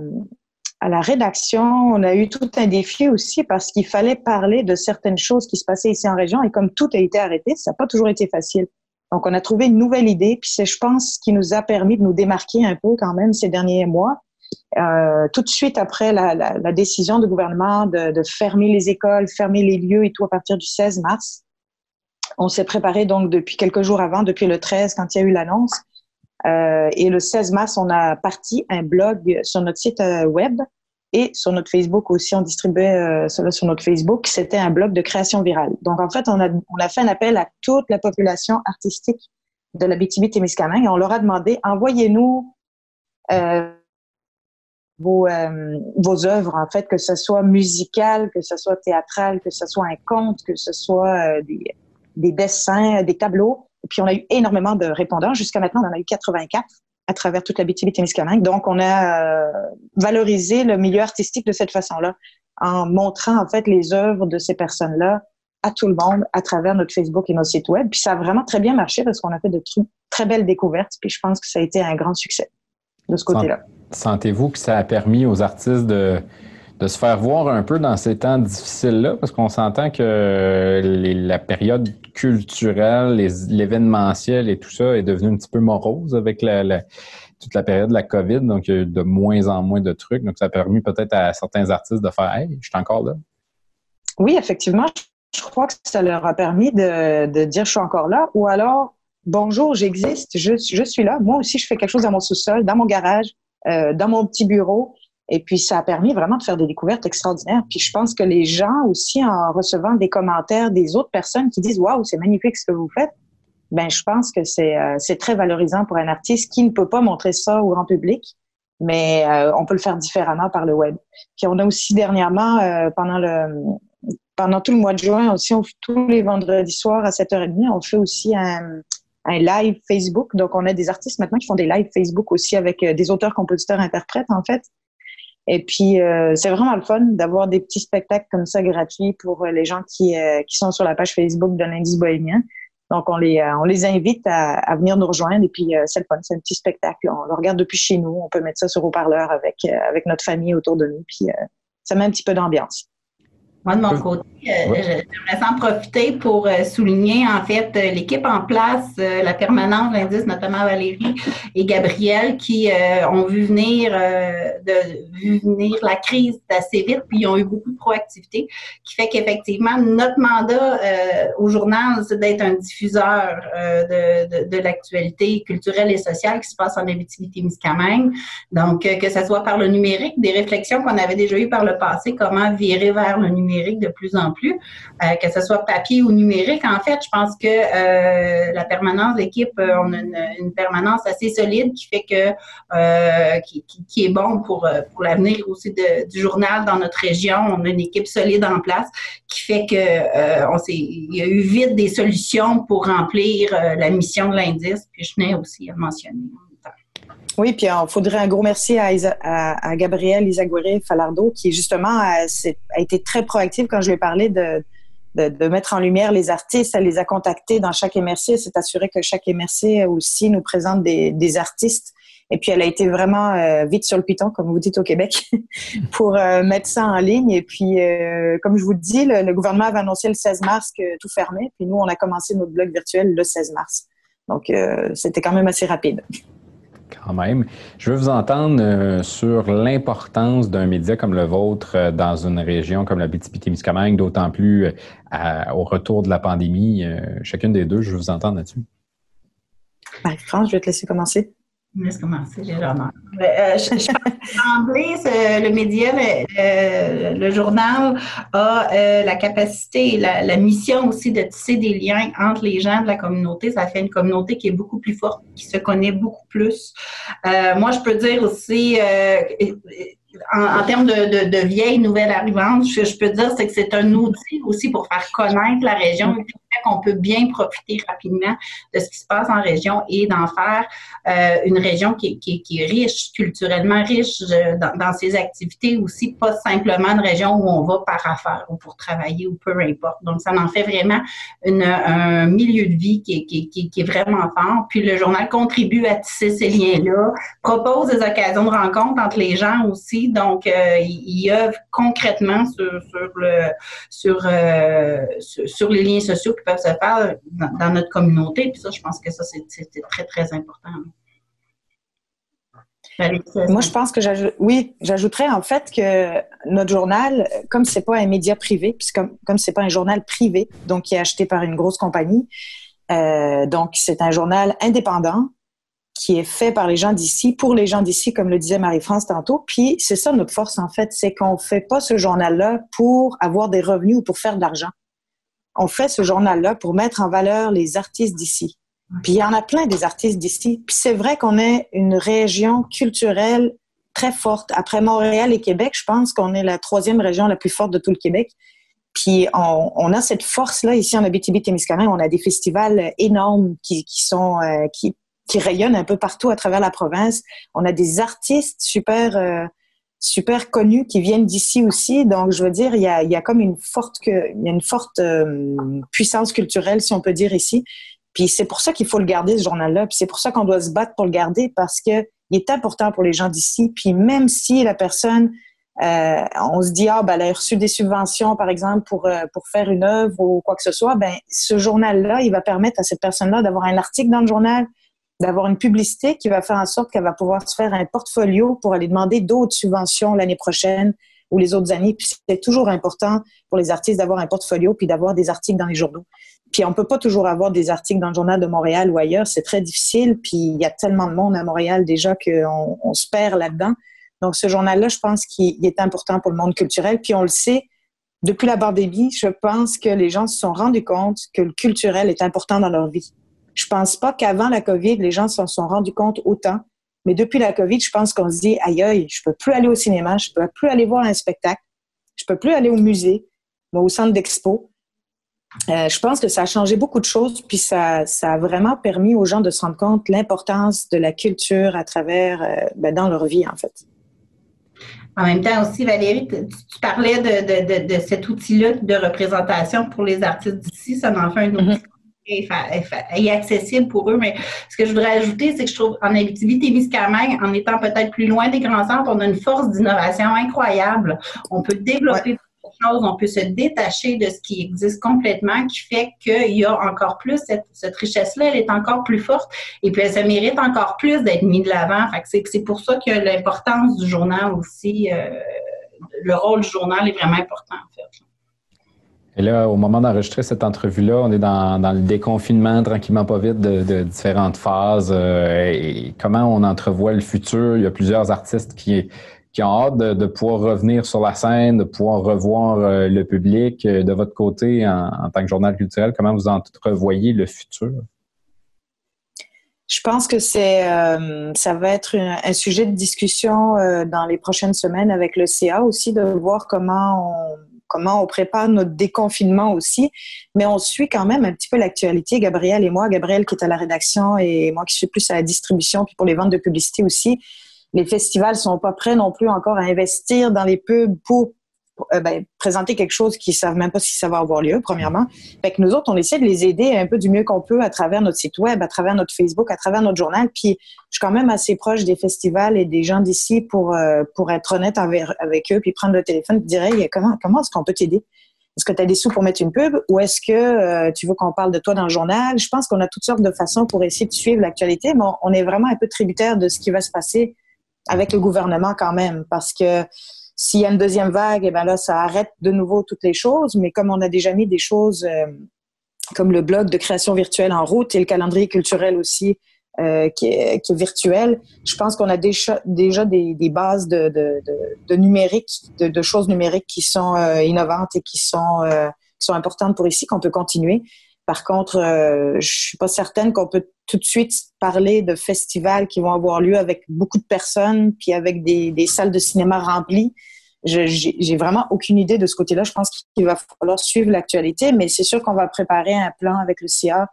à la rédaction, on a eu tout un défi aussi parce qu'il fallait parler de certaines choses qui se passaient ici en région. Et comme tout a été arrêté, ça n'a pas toujours été facile. Donc, on a trouvé une nouvelle idée, puis c'est, je pense, ce qui nous a permis de nous démarquer un peu quand même ces derniers mois. Euh, tout de suite après la, la, la décision du gouvernement de, de, fermer les écoles, fermer les lieux et tout à partir du 16 mars, on s'est préparé donc depuis quelques jours avant, depuis le 13 quand il y a eu l'annonce. Euh, et le 16 mars, on a parti un blog sur notre site euh, web et sur notre Facebook aussi. On distribuait euh, cela sur notre Facebook. C'était un blog de création virale. Donc en fait, on a, on a fait un appel à toute la population artistique de la BTB-Témiscamingue et on leur a demandé envoyez-nous euh, vos, euh, vos œuvres, en fait, que ce soit musical, que ce soit théâtral, que ce soit un conte, que ce soit euh, des, des, dessins, des tableaux. Et puis, on a eu énormément de répondants. Jusqu'à maintenant, on en a eu 84 à travers toute la BTB Donc, on a euh, valorisé le milieu artistique de cette façon-là, en montrant, en fait, les œuvres de ces personnes-là à tout le monde à travers notre Facebook et nos sites web. Puis ça a vraiment très bien marché parce qu'on a fait de très belles découvertes. Puis je pense que ça a été un grand succès de ce côté-là. Sentez-vous que ça a permis aux artistes de, de se faire voir un peu dans ces temps difficiles-là? Parce qu'on s'entend que la période culturelle, l'événementiel et tout ça est devenu un petit peu morose avec la, toute la période de la COVID. Donc, il y a eu de moins en moins de trucs. Donc, ça a permis peut-être à certains artistes de faire Hey, je suis encore là. Oui, effectivement. Je crois que ça leur a permis de, de dire je suis encore là. Ou alors, bonjour, j'existe, je, je suis là. Moi aussi, je fais quelque chose dans mon sous-sol, dans mon garage. Euh, dans mon petit bureau. Et puis, ça a permis vraiment de faire des découvertes extraordinaires. Puis, je pense que les gens aussi, en recevant des commentaires des autres personnes qui disent Waouh, c'est magnifique ce que vous faites, ben, je pense que c'est euh, très valorisant pour un artiste qui ne peut pas montrer ça au grand public, mais euh, on peut le faire différemment par le web. Puis, on a aussi dernièrement, pendant le pendant tout le mois de juin aussi, tous les vendredis soirs à 7h30, on fait aussi un, un live Facebook. Donc, on a des artistes maintenant qui font des lives Facebook aussi avec euh, des auteurs, compositeurs, interprètes, en fait. Et puis, euh, c'est vraiment le fun d'avoir des petits spectacles comme ça gratuits pour euh, les gens qui, qui sont sur la page Facebook de l'Indice bohémien. Donc, on les, on les invite à, à venir nous rejoindre. Et puis, c'est le fun, c'est un petit spectacle. On le regarde depuis chez nous. On peut mettre ça sur haut-parleur avec, avec notre famille autour de nous. Puis, ça met un petit peu d'ambiance. Moi, de mon côté, euh, j'aimerais s'en profiter pour euh, souligner, en fait, euh, l'équipe en place, la permanence, l'indice, notamment Valérie et Gabriel, qui ont vu venir, de, vu venir la crise assez vite, puis ils ont eu beaucoup de proactivité, qui fait qu'effectivement, notre mandat au journal, c'est d'être un diffuseur de, de, de l'actualité culturelle et sociale qui se passe en Abitibi-Témiscamingue. Donc, que ce soit par le numérique, des réflexions qu'on avait déjà eues par le passé, comment virer vers le numérique de plus en plus, euh, que ce soit papier ou numérique. En fait, je pense que euh, la permanence d'équipe, euh, on a une, permanence assez solide qui fait que qui, qui, est bon pour, pour l'avenir aussi de, du journal dans notre région. On a une équipe solide en place qui fait que on s'est, il y a eu vite des solutions pour remplir la mission de l'indice. Puis je tenais aussi à mentionner. Oui, puis il faudrait un gros merci à, à, à Gabrielle Isaguirre Falardo, qui justement a, a, été très proactive quand je lui ai parlé de, de, de, mettre en lumière les artistes. Elle les a contactés dans chaque MRC. s'est assuré que chaque MRC aussi nous présente des, des artistes. Et puis, elle a été vraiment euh, vite sur le piton, comme vous dites au Québec, pour euh, mettre ça en ligne. Et puis, euh, comme je vous le dis, le, le, gouvernement avait annoncé le 16 mars que tout fermait. Puis nous, on a commencé notre blog virtuel le 16 mars. Donc, c'était quand même assez rapide quand même. Je veux vous entendre euh, sur l'importance d'un média comme le vôtre euh, dans une région comme la BTP-Témiscamingue, d'autant plus euh, au retour de la pandémie. chacune des deux, je veux vous entendre là-dessus. Marie-France, je vais te laisser commencer. Laisse commencer, j'ai l'honneur. Euh, le média, le, journal a euh, la capacité et la, mission aussi de tisser des liens entre les gens de la communauté. Ça fait une communauté qui est beaucoup plus forte, qui se connaît beaucoup plus. Euh, moi, je peux dire aussi, en, termes de, de, de vieilles nouvelles arrivantes, ce que je peux dire, c'est que c'est un outil aussi pour faire connaître la région et qu'on peut bien profiter rapidement de ce qui se passe en région et d'en faire euh, une région qui, qui, qui, est riche, culturellement riche euh, dans, dans, ses activités aussi, pas simplement une région où on va par affaires ou pour travailler ou peu importe. Donc, ça en fait vraiment une, un milieu de vie qui, qui, qui, est vraiment fort. Puis le journal contribue à tisser ces liens-là, propose des occasions de rencontre entre les gens aussi. Donc, euh, il, œuvre concrètement euh, sur, les liens sociaux peuvent se faire dans, notre communauté. Puis ça, je pense que ça, c'est très, très important. Moi, je pense que oui, j'ajouterais en fait que notre journal, comme c'est pas un média privé, puis comme comme c'est pas un journal privé, donc qui est acheté par une grosse compagnie, euh, donc c'est un journal indépendant qui est fait par les gens d'ici, pour les gens d'ici, comme le disait Marie-France tantôt. Puis c'est ça notre force en fait, c'est qu'on fait pas ce journal-là pour avoir des revenus ou pour faire de l'argent on fait ce journal-là pour mettre en valeur les artistes d'ici. Puis il y en a plein des artistes d'ici. Puis c'est vrai qu'on est une région culturelle très forte. Après Montréal et Québec, je pense qu'on est la troisième région la plus forte de tout le Québec. Puis on, a cette force-là ici en Abitibi-Témiscamingue. On a des festivals énormes qui, sont euh, qui, qui rayonnent un peu partout à travers la province. On a des artistes super euh, super connus qui viennent d'ici aussi. Donc, je veux dire, il y a, comme une forte, il y a une forte euh, puissance culturelle, si on peut dire ici. Puis c'est pour ça qu'il faut le garder, ce journal-là. Puis c'est pour ça qu'on doit se battre pour le garder parce que il est important pour les gens d'ici. Puis même si la personne, euh, on se dit, ah, ben, elle a reçu des subventions, par exemple, pour, pour faire une œuvre ou quoi que ce soit, ben, ce journal-là, il va permettre à cette personne-là d'avoir un article dans le journal, d'avoir une publicité qui va faire en sorte qu'elle va pouvoir se faire un portfolio pour aller demander d'autres subventions l'année prochaine ou les autres années. Puis c'est toujours important pour les artistes d'avoir un portfolio puis d'avoir des articles dans les journaux. Puis on peut pas toujours avoir des articles dans le journal de Montréal ou ailleurs, c'est très difficile. Puis il y a tellement de monde à Montréal déjà qu'on on se perd là-dedans. Donc ce journal-là, je pense qu'il est important pour le monde culturel. Puis on le sait, depuis la pandémie, je pense que les gens se sont rendus compte que le culturel est important dans leur vie. Je pense pas qu'avant la COVID, les gens s'en sont rendus compte autant. Mais depuis la COVID, je pense qu'on se dit, aïe, aïe, je peux plus aller au cinéma, je peux plus aller voir un spectacle, je peux plus aller au musée, au centre d'expo. Euh, je pense que ça a changé beaucoup de choses, puis ça, ça a vraiment permis aux gens de se rendre compte l'importance de la culture à travers, euh, ben, dans leur vie, en fait. En même temps aussi, Valérie, tu, parlais de, de, de, cet outil-là de représentation pour les artistes d'ici. Ça en fait un outil est accessible pour eux. Mais ce que je voudrais ajouter, c'est que je trouve en Abitibi-Témiscamingue, en étant peut-être plus loin des grands centres, on a une force d'innovation incroyable. On peut développer choses, on peut se détacher de ce qui existe complètement, qui fait qu'il y a encore plus cette, richesse-là, elle est encore plus forte et puis elle se mérite encore plus d'être mise de l'avant. c'est pour ça que l'importance du journal aussi, euh, le rôle du journal est vraiment important en fait. Et là, au moment d'enregistrer cette entrevue-là, on est dans, le déconfinement tranquillement pas vite de, différentes phases. Euh, et comment on entrevoit le futur? Il y a plusieurs artistes qui, qui ont hâte de, pouvoir revenir sur la scène, de pouvoir revoir le public. De votre côté, en, tant que journal culturel, comment vous entrevoyez le futur? Je pense que c'est, ça va être un sujet de discussion dans les prochaines semaines avec le CA aussi, de voir comment on comment on prépare notre déconfinement aussi. Mais on suit quand même un petit peu l'actualité, Gabriel et moi. Gabriel qui est à la rédaction et moi qui suis plus à la distribution, puis pour les ventes de publicité aussi. Les festivals sont pas prêts non plus encore à investir dans les pubs pour euh, ben, présenter quelque chose qu'ils savent même pas si ça va avoir lieu, premièrement. Fait que nous autres, on essaie de les aider un peu du mieux qu'on peut à travers notre site web, à travers notre Facebook, à travers notre journal. Puis, je suis quand même assez proche des festivals et des gens d'ici pour, euh, pour être honnête avec, eux, puis prendre le téléphone et dire, comment, comment est-ce qu'on peut t'aider? Est-ce que tu as des sous pour mettre une pub ou est-ce que euh, tu veux qu'on parle de toi dans le journal? Je pense qu'on a toutes sortes de façons pour essayer de suivre l'actualité, mais on est vraiment un peu tributaire de ce qui va se passer avec le gouvernement quand même, parce que s'il y a une deuxième vague, eh ben là, ça arrête de nouveau toutes les choses. Mais comme on a déjà mis des choses euh, comme le blog de création virtuelle en route et le calendrier culturel aussi euh, qui, est, virtuel, je pense qu'on a déjà, des, bases de, de, numérique, de, choses numériques qui sont euh, innovantes et qui sont, importantes pour ici, qu'on peut continuer. Par contre, je suis pas certaine qu'on peut tout de suite parler de festivals qui vont avoir lieu avec beaucoup de personnes, puis avec des salles de cinéma remplies j'ai vraiment aucune idée de ce côté-là. Je pense qu'il va falloir suivre l'actualité, mais c'est sûr qu'on va préparer un plan avec le CIA.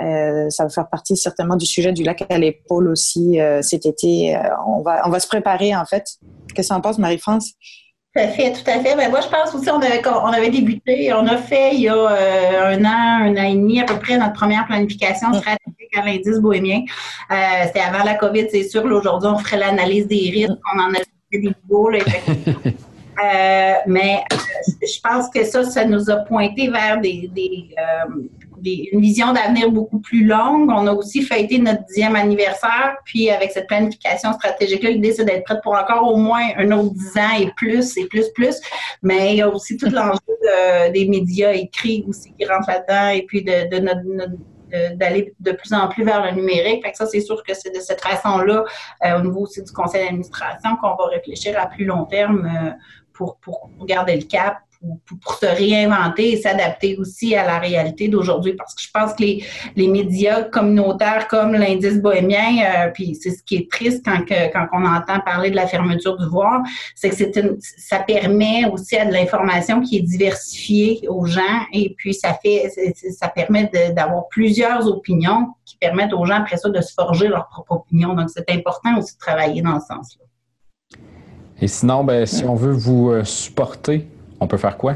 Euh, ça va faire partie certainement du sujet du lac à l'épaule aussi euh, cet été. Euh, on, va, on va se préparer en fait. Qu'est-ce que en penses, Marie-France? Tout à fait, tout à fait. Mais moi, je pense aussi on avait, on avait débuté, on a fait il y a un an, un an et demi à peu près notre première planification mm. stratégique à l'indice bohémien. C'était avant la COVID, c'est sûr. Aujourd'hui, on ferait l'analyse des risques. On en a fait des nouveaux. Euh, mais euh, je pense que ça, ça nous a pointé vers des, euh, des, une vision d'avenir beaucoup plus longue. On a aussi fêté notre dixième anniversaire, puis avec cette planification stratégique-là, l'idée, c'est d'être prête pour encore au moins un autre dix ans et plus, et plus, plus. Mais il y a aussi tout l'enjeu des médias écrits aussi qui rentrent là-dedans, et puis de, de notre, d'aller de plus en plus vers le numérique. Fait que ça, c'est sûr que c'est de cette façon-là, au niveau aussi du conseil d'administration, qu'on va réfléchir à plus long terme pour, pour garder le cap, pour, pour, se réinventer et s'adapter aussi à la réalité d'aujourd'hui. Parce que je pense que les, les médias communautaires comme l'indice bohémien, euh, puis c'est ce qui est triste quand, que, quand on entend parler de la fermeture du voir, c'est que c'est une, ça permet aussi à de l'information qui est diversifiée aux gens et puis ça fait ça permet d'avoir plusieurs opinions qui permettent aux gens après ça de se forger leur propre opinion. Donc c'est important aussi de travailler dans ce sens-là. Et sinon, ben, si on veut vous euh, supporter, on peut faire quoi?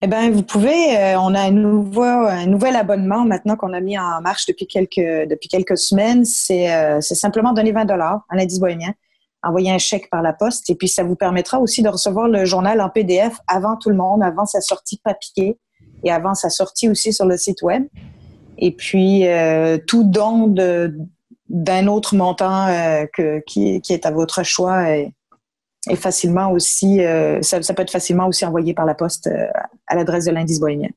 Eh bien, vous pouvez, euh, on a un, nouveau, un nouvel abonnement maintenant qu'on a mis en marche depuis quelques, depuis quelques semaines. C'est euh, simplement donner 20 dollars à l'indice bohémien, envoyer un chèque par la poste et puis ça vous permettra aussi de recevoir le journal en PDF avant tout le monde, avant sa sortie papier et avant sa sortie aussi sur le site web. Et puis, tout don de, d'un autre montant euh, que, qui, qui, est à votre choix et, facilement aussi, euh, ça, peut être facilement aussi envoyé par la poste euh, à l'adresse de l'indice bohémien.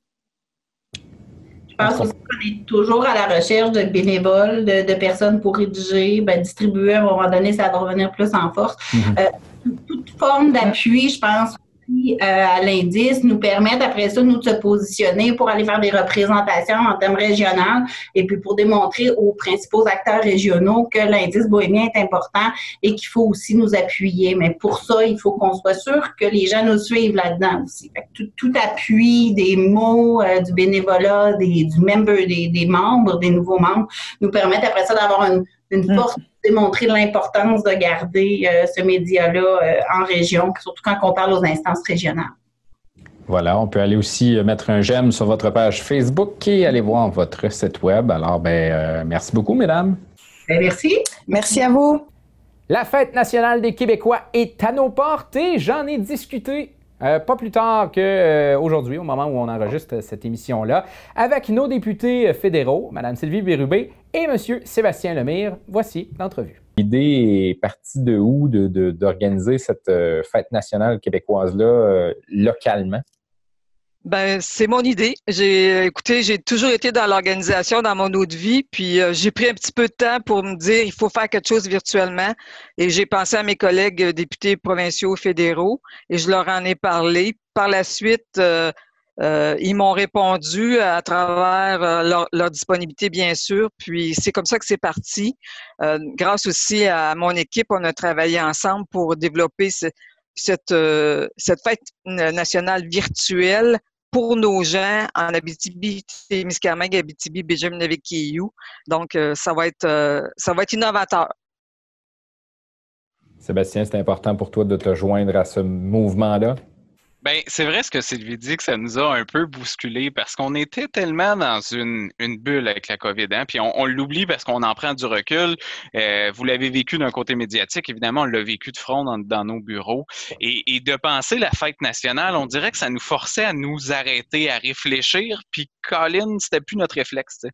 Je pense aussi qu'on est toujours à la recherche de bénévoles, de, personnes pour rédiger, ben, distribuer à un moment donné, ça va revenir plus en force. Mm-hmm. toute forme d'appui, je pense, euh, à l'indice nous permettent après ça, nous, de se positionner pour aller faire des représentations en termes régionaux et puis pour démontrer aux principaux acteurs régionaux que l'indice bohémien est important et qu'il faut aussi nous appuyer. Mais pour ça, il faut qu'on soit sûr que les gens nous suivent là-dedans aussi. tout, appui des mots, euh, du bénévolat, des, du member, des, des membres, des nouveaux membres, nous permettent après ça d'avoir une, une mm. force démontrer l'importance de garder euh, ce média-là euh, en région, surtout quand on parle aux instances régionales. Voilà, on peut aller aussi euh, mettre un j'aime sur votre page Facebook et aller voir votre site web. Alors, ben, merci beaucoup, mesdames. Ben, merci. Merci à vous. La fête nationale des Québécois est à nos portes et j'en ai discuté pas plus tard qu'aujourd'hui, au moment où on enregistre cette émission-là, avec nos députés fédéraux, Mme Sylvie Bérubé et M. Sébastien Lemire. Voici l'entrevue. L'idée est partie de où d'organiser cette euh, fête nationale québécoise-là euh, localement? Ben, c'est mon idée. J'ai écoutez, j'ai toujours été dans l'organisation dans mon autre vie, puis euh, j'ai pris un petit peu de temps pour me dire il faut faire quelque chose virtuellement. Et j'ai pensé à mes collègues euh, députés provinciaux fédéraux et je leur en ai parlé. Par la suite, euh, ils m'ont répondu à travers leur, disponibilité, bien sûr. Puis c'est comme ça que c'est parti. grâce aussi à mon équipe, on a travaillé ensemble pour développer cette, cette fête nationale virtuelle pour nos gens en Abitibi, Témiscamingue, Abitibi, Béjum-Navik-Kiyou. Donc, euh, ça va être euh, ça va être innovateur. Sébastien, c'est important pour toi de te joindre à ce mouvement-là? Ben, c'est vrai ce que Sylvie dit, que ça nous a un peu bousculé parce qu'on était tellement dans une, bulle avec la COVID, hein, puis on, l'oublie parce qu'on en prend du recul. Euh, vous l'avez vécu d'un côté médiatique, évidemment, on l'a vécu de front dans, nos bureaux. Et, de penser la fête nationale, on dirait que ça nous forçait à nous arrêter, à réfléchir, puis Colin, c'était plus notre réflexe.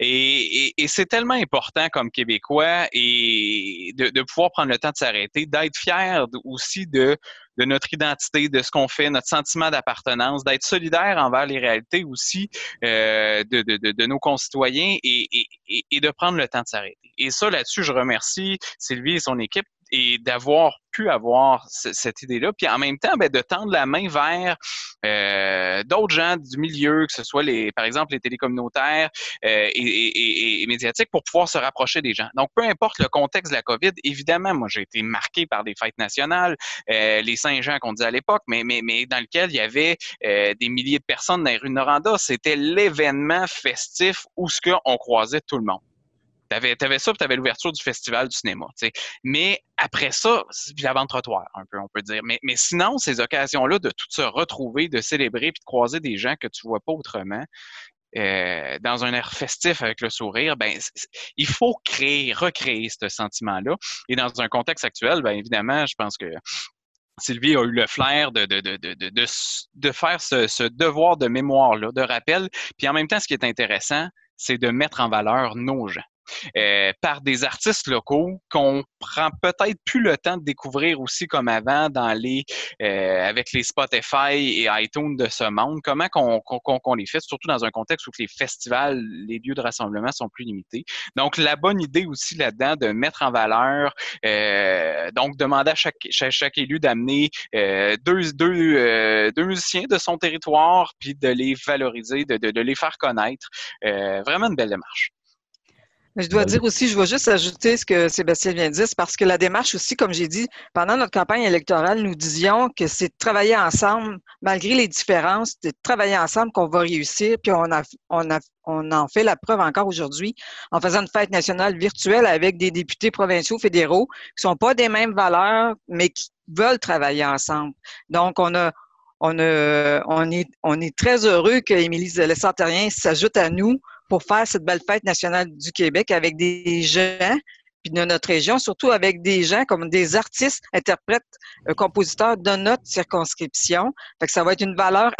Et, c'est tellement important comme Québécois et de pouvoir prendre le temps de s'arrêter, d'être fier aussi de de notre identité, de ce qu'on fait, notre sentiment d'appartenance, d'être solidaire envers les réalités aussi euh, de, de, de, nos concitoyens et, et, et de prendre le temps de s'arrêter. Et ça, là-dessus, je remercie Sylvie et son équipe et d'avoir pu avoir cette idée-là. Puis en même temps, ben, de tendre la main vers euh, d'autres gens du milieu, que ce soit les, par exemple les télécommunautaires euh, et, médiatiques, pour pouvoir se rapprocher des gens. Donc, peu importe le contexte de la COVID, évidemment, moi j'ai été marqué par des fêtes nationales, euh, les Saint-Jean qu'on disait à l'époque, mais, mais, dans lequel il y avait des milliers de personnes dans les rues de Noranda. C'était l'événement festif où ce qu'on croisait tout le monde. T'avais avais ça, puis t'avais l'ouverture du festival du cinéma. sais. Mais après ça, c'est la vente trottoir, un peu, on peut dire. Mais, mais sinon, ces occasions-là de tout se retrouver, de célébrer, puis de croiser des gens que tu vois pas autrement, euh, dans un air festif avec le sourire, ben il faut créer, recréer ce sentiment-là. Et dans un contexte actuel, ben évidemment, je pense que Sylvie a eu le flair de, de, de, de, de faire ce, ce devoir de mémoire-là, de rappel. Puis en même temps, ce qui est intéressant, c'est de mettre en valeur nos gens. Euh, par des artistes locaux qu'on prend peut-être plus le temps de découvrir aussi comme avant dans les euh, avec les Spotify et iTunes de ce monde. Comment qu'on les fait, surtout dans un contexte où les festivals, les lieux de rassemblement sont plus limités. Donc la bonne idée aussi là-dedans de mettre en valeur, euh, donc demander à chaque chaque, élu d'amener deux deux deux musiciens de son territoire puis de les valoriser, de, de, de les faire connaître. vraiment une belle démarche. Je dois dire aussi, je vais juste ajouter ce que Sébastien vient de dire, parce que la démarche aussi, comme j'ai dit, pendant notre campagne électorale, nous disions que c'est de travailler ensemble, malgré les différences, de travailler ensemble qu'on va réussir, puis on a, on a, on en fait la preuve encore aujourd'hui en faisant une fête nationale virtuelle avec des députés provinciaux fédéraux qui sont pas des mêmes valeurs, mais qui veulent travailler ensemble. Donc, on a, on, a, on, est, on est très heureux qu'Émilie Lessantérien s'ajoute à nous pour faire cette belle fête nationale du Québec avec des gens puis de notre région, surtout avec des gens comme des artistes, interprètes, euh, compositeurs de notre circonscription. Fait que ça va être une valeur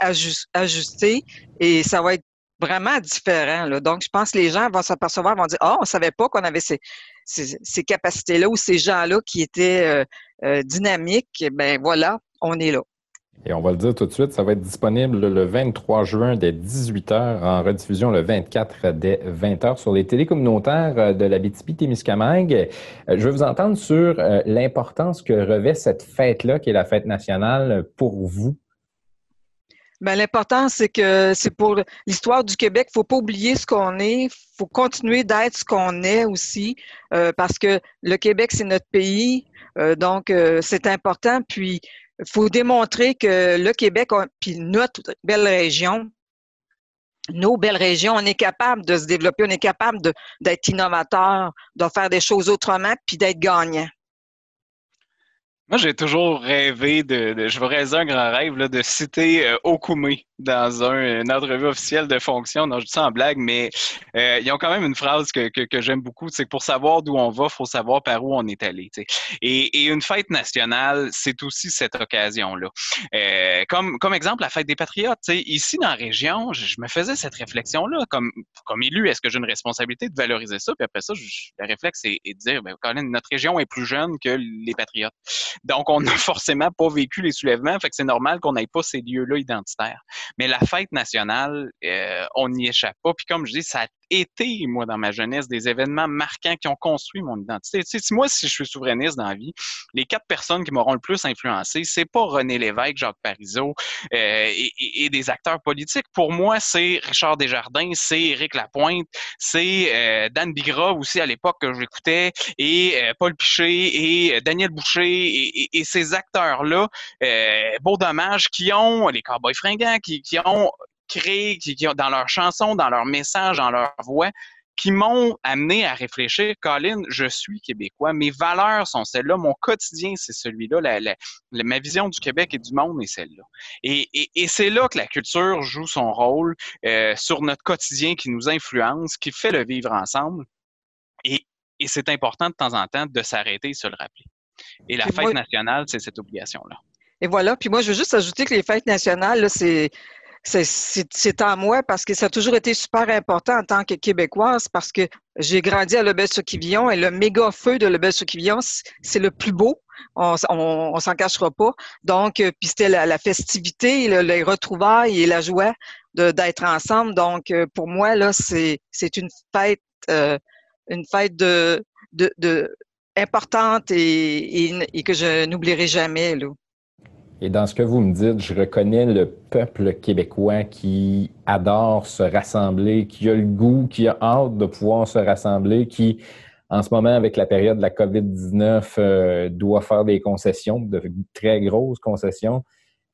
ajustée et ça va être vraiment différent. Là. Donc, je pense que les gens vont s'apercevoir, vont dire oh, on savait pas qu'on avait ces, ces, capacités-là ou ces gens-là qui étaient euh, euh, dynamiques. Ben voilà, on est là. Et on va le dire tout de suite, ça va être disponible le 23 juin dès 18h, en rediffusion le 24 dès 20h sur les télécommunautaires euh, de la BTP-Témiscamingue. Euh, je veux vous entendre sur euh, l'importance que revêt cette fête-là, qui est la fête nationale, pour vous. Bien, l'important, c'est que c'est pour l'histoire du Québec. Il ne faut pas oublier ce qu'on est. Il faut continuer d'être ce qu'on est aussi, parce que le Québec, c'est notre pays. donc, c'est important. Puis, faut démontrer que le Québec, puis notre belle région, nos belles régions, on est capable de se développer, on est capable d'être innovateur, de faire des choses autrement, puis d'être gagnant. Moi, j'ai toujours rêvé de, je veux un grand rêve, de citer euh, dans un, une entrevue officielle de fonction. Non, je dis ça en blague, mais euh, ils ont quand même une phrase que, que, que j'aime beaucoup, c'est pour savoir d'où on va, faut savoir par où on est allé. Et, et, une fête nationale, c'est aussi cette occasion-là. Euh, comme, comme exemple, la fête des Patriotes. Ici, dans la région, je, me faisais cette réflexion-là. Comme, comme élu, est-ce que j'ai une responsabilité de valoriser ça? Puis après ça, je, le réflexe est, de dire, ben, même, notre région est plus jeune que les Patriotes. Donc, on n'a forcément pas vécu les soulèvements, fait que c'est normal qu'on n'ait pas ces lieux-là identitaires. Mais la fête nationale, euh, on n'y échappe pas. Puis comme je dis, ça été, moi, dans ma jeunesse, des événements marquants qui ont construit mon identité. Tu sais, moi, si je suis souverainiste dans la vie, les quatre personnes qui m'auront le plus influencé, c'est pas René Lévesque, Jacques Parizeau euh, et, des acteurs politiques. Pour moi, c'est Richard Desjardins, c'est Éric Lapointe, c'est euh, Dan Bigra aussi à l'époque que j'écoutais, et euh, Paul Piché et Daniel Boucher et, et ces acteurs-là, beau dommage, qui ont, les Cowboys fringants, qui, qui ont créent, qui, dans leurs chansons, dans leurs messages, dans leur voix, qui m'ont amené à réfléchir, Colin, je suis québécois, mes valeurs sont celles-là, mon quotidien, c'est celui-là, ma vision du Québec et du monde est celle-là. Et, c'est là que la culture joue son rôle euh, sur notre quotidien qui nous influence, qui fait le vivre ensemble. Et, c'est important de temps en temps de s'arrêter et se le rappeler. Et la fête nationale, c'est cette obligation-là. Et voilà. Puis moi, je veux juste ajouter que les fêtes nationales, c'est c'est en moi parce que ça a toujours été super important en tant que Québécoise parce que j'ai grandi à Lebel-sur-Quivillon et le méga feu de Lebel-sur-Quivillon, c'est le plus beau. On, s'en cachera pas. Donc, euh, puis c'était la, festivité, les retrouvailles et la joie d'être ensemble. Donc, euh, pour moi, là, c'est une fête, euh, une fête de, de, importante et, et, et que je n'oublierai jamais. Là. Et dans ce que vous me dites, je reconnais le peuple québécois qui adore se rassembler, qui a le goût, qui a hâte de pouvoir se rassembler, qui, en ce moment, avec la période de la COVID-19, euh, doit faire des concessions, de très grosses concessions.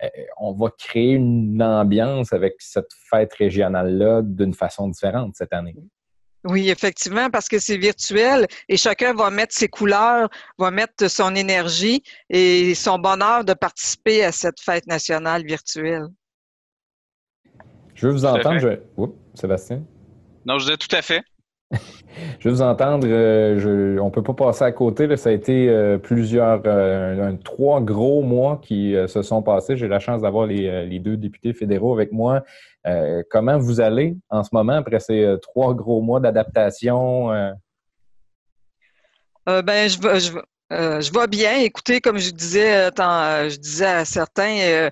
Euh, on va créer une ambiance avec cette fête régionale-là d'une façon différente cette année. Oui, effectivement, parce que c'est virtuel et chacun va mettre ses couleurs, va mettre son énergie et son bonheur de participer à cette fête nationale virtuelle. Je veux vous entendre. Je... Oups, Sébastien? Non, je dis tout à fait. Je veux vous entendre. Euh, on ne peut pas passer à côté. Ça a été euh, plusieurs, euh, trois gros mois qui se sont passés. J'ai la chance d'avoir les, deux députés fédéraux avec moi. Comment vous allez en ce moment après ces trois gros mois d'adaptation? Ben, je, je, vais bien. Écoutez, comme je disais, je disais à certains,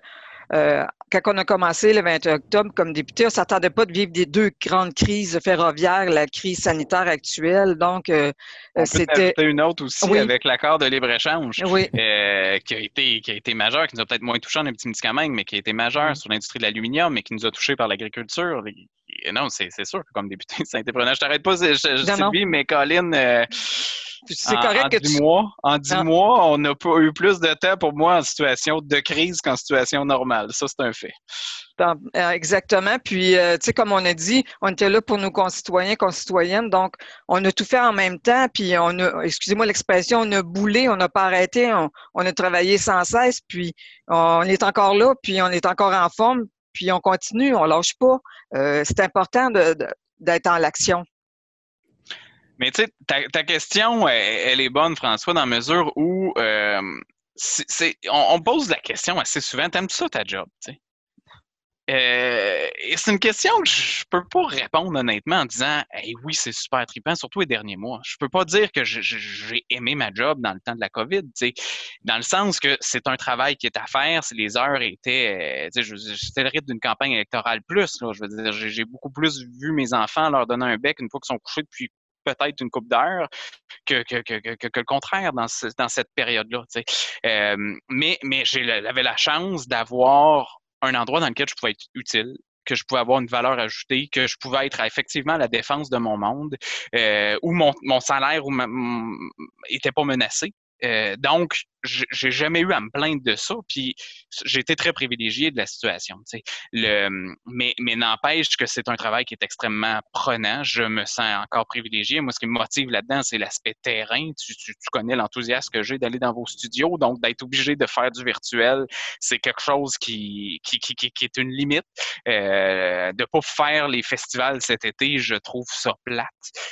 quand on a commencé le 21 octobre comme député, on ne s'attendait pas de vivre des deux grandes crises ferroviaires, la crise sanitaire actuelle. Donc, euh, c'était. une autre aussi avec l'accord de libre-échange euh, qui, a été, qui a été majeur, qui nous a peut-être moins touché en un petit médicament, mais qui a été majeur mm. sur l'industrie de l'aluminium, mais qui nous a touché par l'agriculture. Non, c'est sûr que comme député, été prenant. Je t'arrête pas, je, je, mais Colin. Euh, c'est correct en, que dix mois, en dix mois, on a eu plus de temps pour moi en situation de crise qu'en situation normale. Ça, c'est un fait. Euh, exactement. Puis, euh, tu sais, comme on a dit, on était là pour nos concitoyens, concitoyennes. Donc, on a tout fait en même temps. Puis, on a, excusez-moi l'expression, on a boulé, on n'a pas arrêté, on, a travaillé sans cesse. Puis, on est encore là, puis on est encore en forme. Puis, on continue, on lâche pas. Euh, c'est important d'être en l'action. Mais tu sais, ta, question, elle, est bonne, François, dans la mesure où euh, c'est, on, pose la question assez souvent, t'aimes-tu ça ta job? Euh, et c'est une question que je peux pas répondre honnêtement en disant hey, oui, c'est super trippant, surtout les derniers mois. Je peux pas dire que j'ai aimé ma job dans le temps de la COVID, dans le sens que c'est un travail qui est à faire. Si les heures étaient, euh, c'était le rythme d'une campagne électorale plus. Là, je veux dire, j'ai beaucoup plus vu mes enfants leur donner un bec une fois qu'ils sont couchés depuis peut-être une coupe d'heure que, que, que, que, le contraire dans, dans cette période-là. Mais mais j'avais la chance d'avoir un endroit dans lequel je pouvais être utile que je pouvais avoir une valeur ajoutée, que je pouvais être effectivement à la défense de mon monde, où mon, mon salaire n'était pas menacé. Euh, donc, j'ai jamais eu à me plaindre de ça. Puis j'ai été très privilégié de la situation. Le, mais mais n'empêche que c'est un travail qui est extrêmement prenant. Je me sens encore privilégié. Moi, ce qui me motive là-dedans, c'est l'aspect terrain. Tu, tu, tu connais l'enthousiasme que j'ai d'aller dans vos studios. Donc, d'être obligé de faire du virtuel, c'est quelque chose qui, qui, qui, qui, est une limite. Euh, de pas faire les festivals cet été, je trouve ça plate.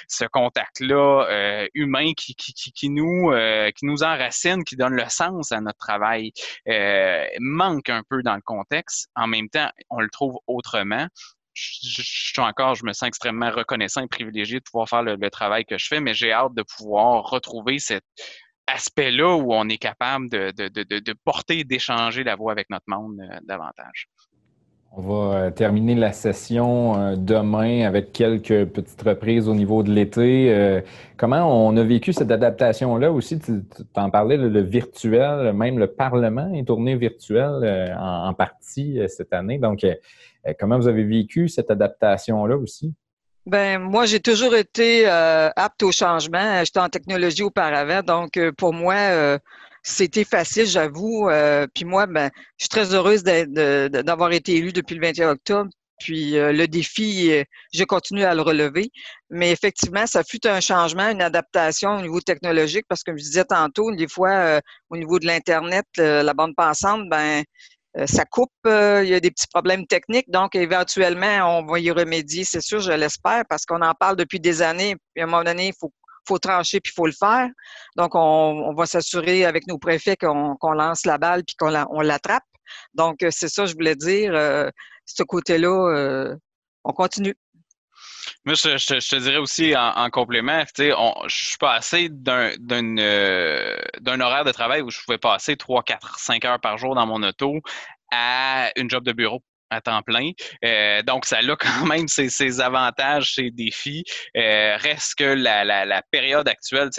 Ce contact-là euh, humain qui, qui, qui, nous, euh, qui nous enracine, qui donne le sens à notre travail euh, manque un peu dans le contexte. En même temps, on le trouve autrement. Je, suis encore, je me sens extrêmement reconnaissant et privilégié de pouvoir faire le, travail que je fais, mais j'ai hâte de pouvoir retrouver cet aspect-là où on est capable de porter, d'échanger la voix avec notre monde euh, davantage. On va euh, terminer la session euh, demain avec quelques petites reprises au niveau de l'été. Euh, comment on a vécu cette adaptation-là aussi? Tu en parlais, le, virtuel, même le Parlement est tourné virtuel en, partie cette année. Donc, comment vous avez vécu cette adaptation-là aussi? Ben moi, j'ai toujours été apte au changement. J'étais en technologie auparavant, donc pour moi, c'était facile, j'avoue. Euh, puis moi, ben, je suis très heureuse d'avoir été élue depuis le 21 octobre. Puis euh, le défi, euh, je continue à le relever. Mais effectivement, ça fut un changement, une adaptation au niveau technologique, parce que comme je disais tantôt, des fois, au niveau de l'Internet, la bande passante, ben ça coupe, il y a des petits problèmes techniques, donc éventuellement, on va y remédier, c'est sûr, je l'espère, parce qu'on en parle depuis des années, puis à un moment donné, il faut faut trancher puis faut le faire. Donc, on, va s'assurer avec nos préfets qu'on lance la balle puis qu'on l'attrape. Donc, euh, c'est ça, je voulais dire. Euh, ce côté-là, euh, on continue. Moi, je, te dirais aussi en, complément, tu sais, je suis passé d'un d'un horaire de travail où je pouvais passer 3, 4, 5 heures par jour dans mon auto à une job de bureau à temps plein. Euh, donc, ça a quand même ses, avantages, ses défis. Euh, reste que la, la, période actuelle,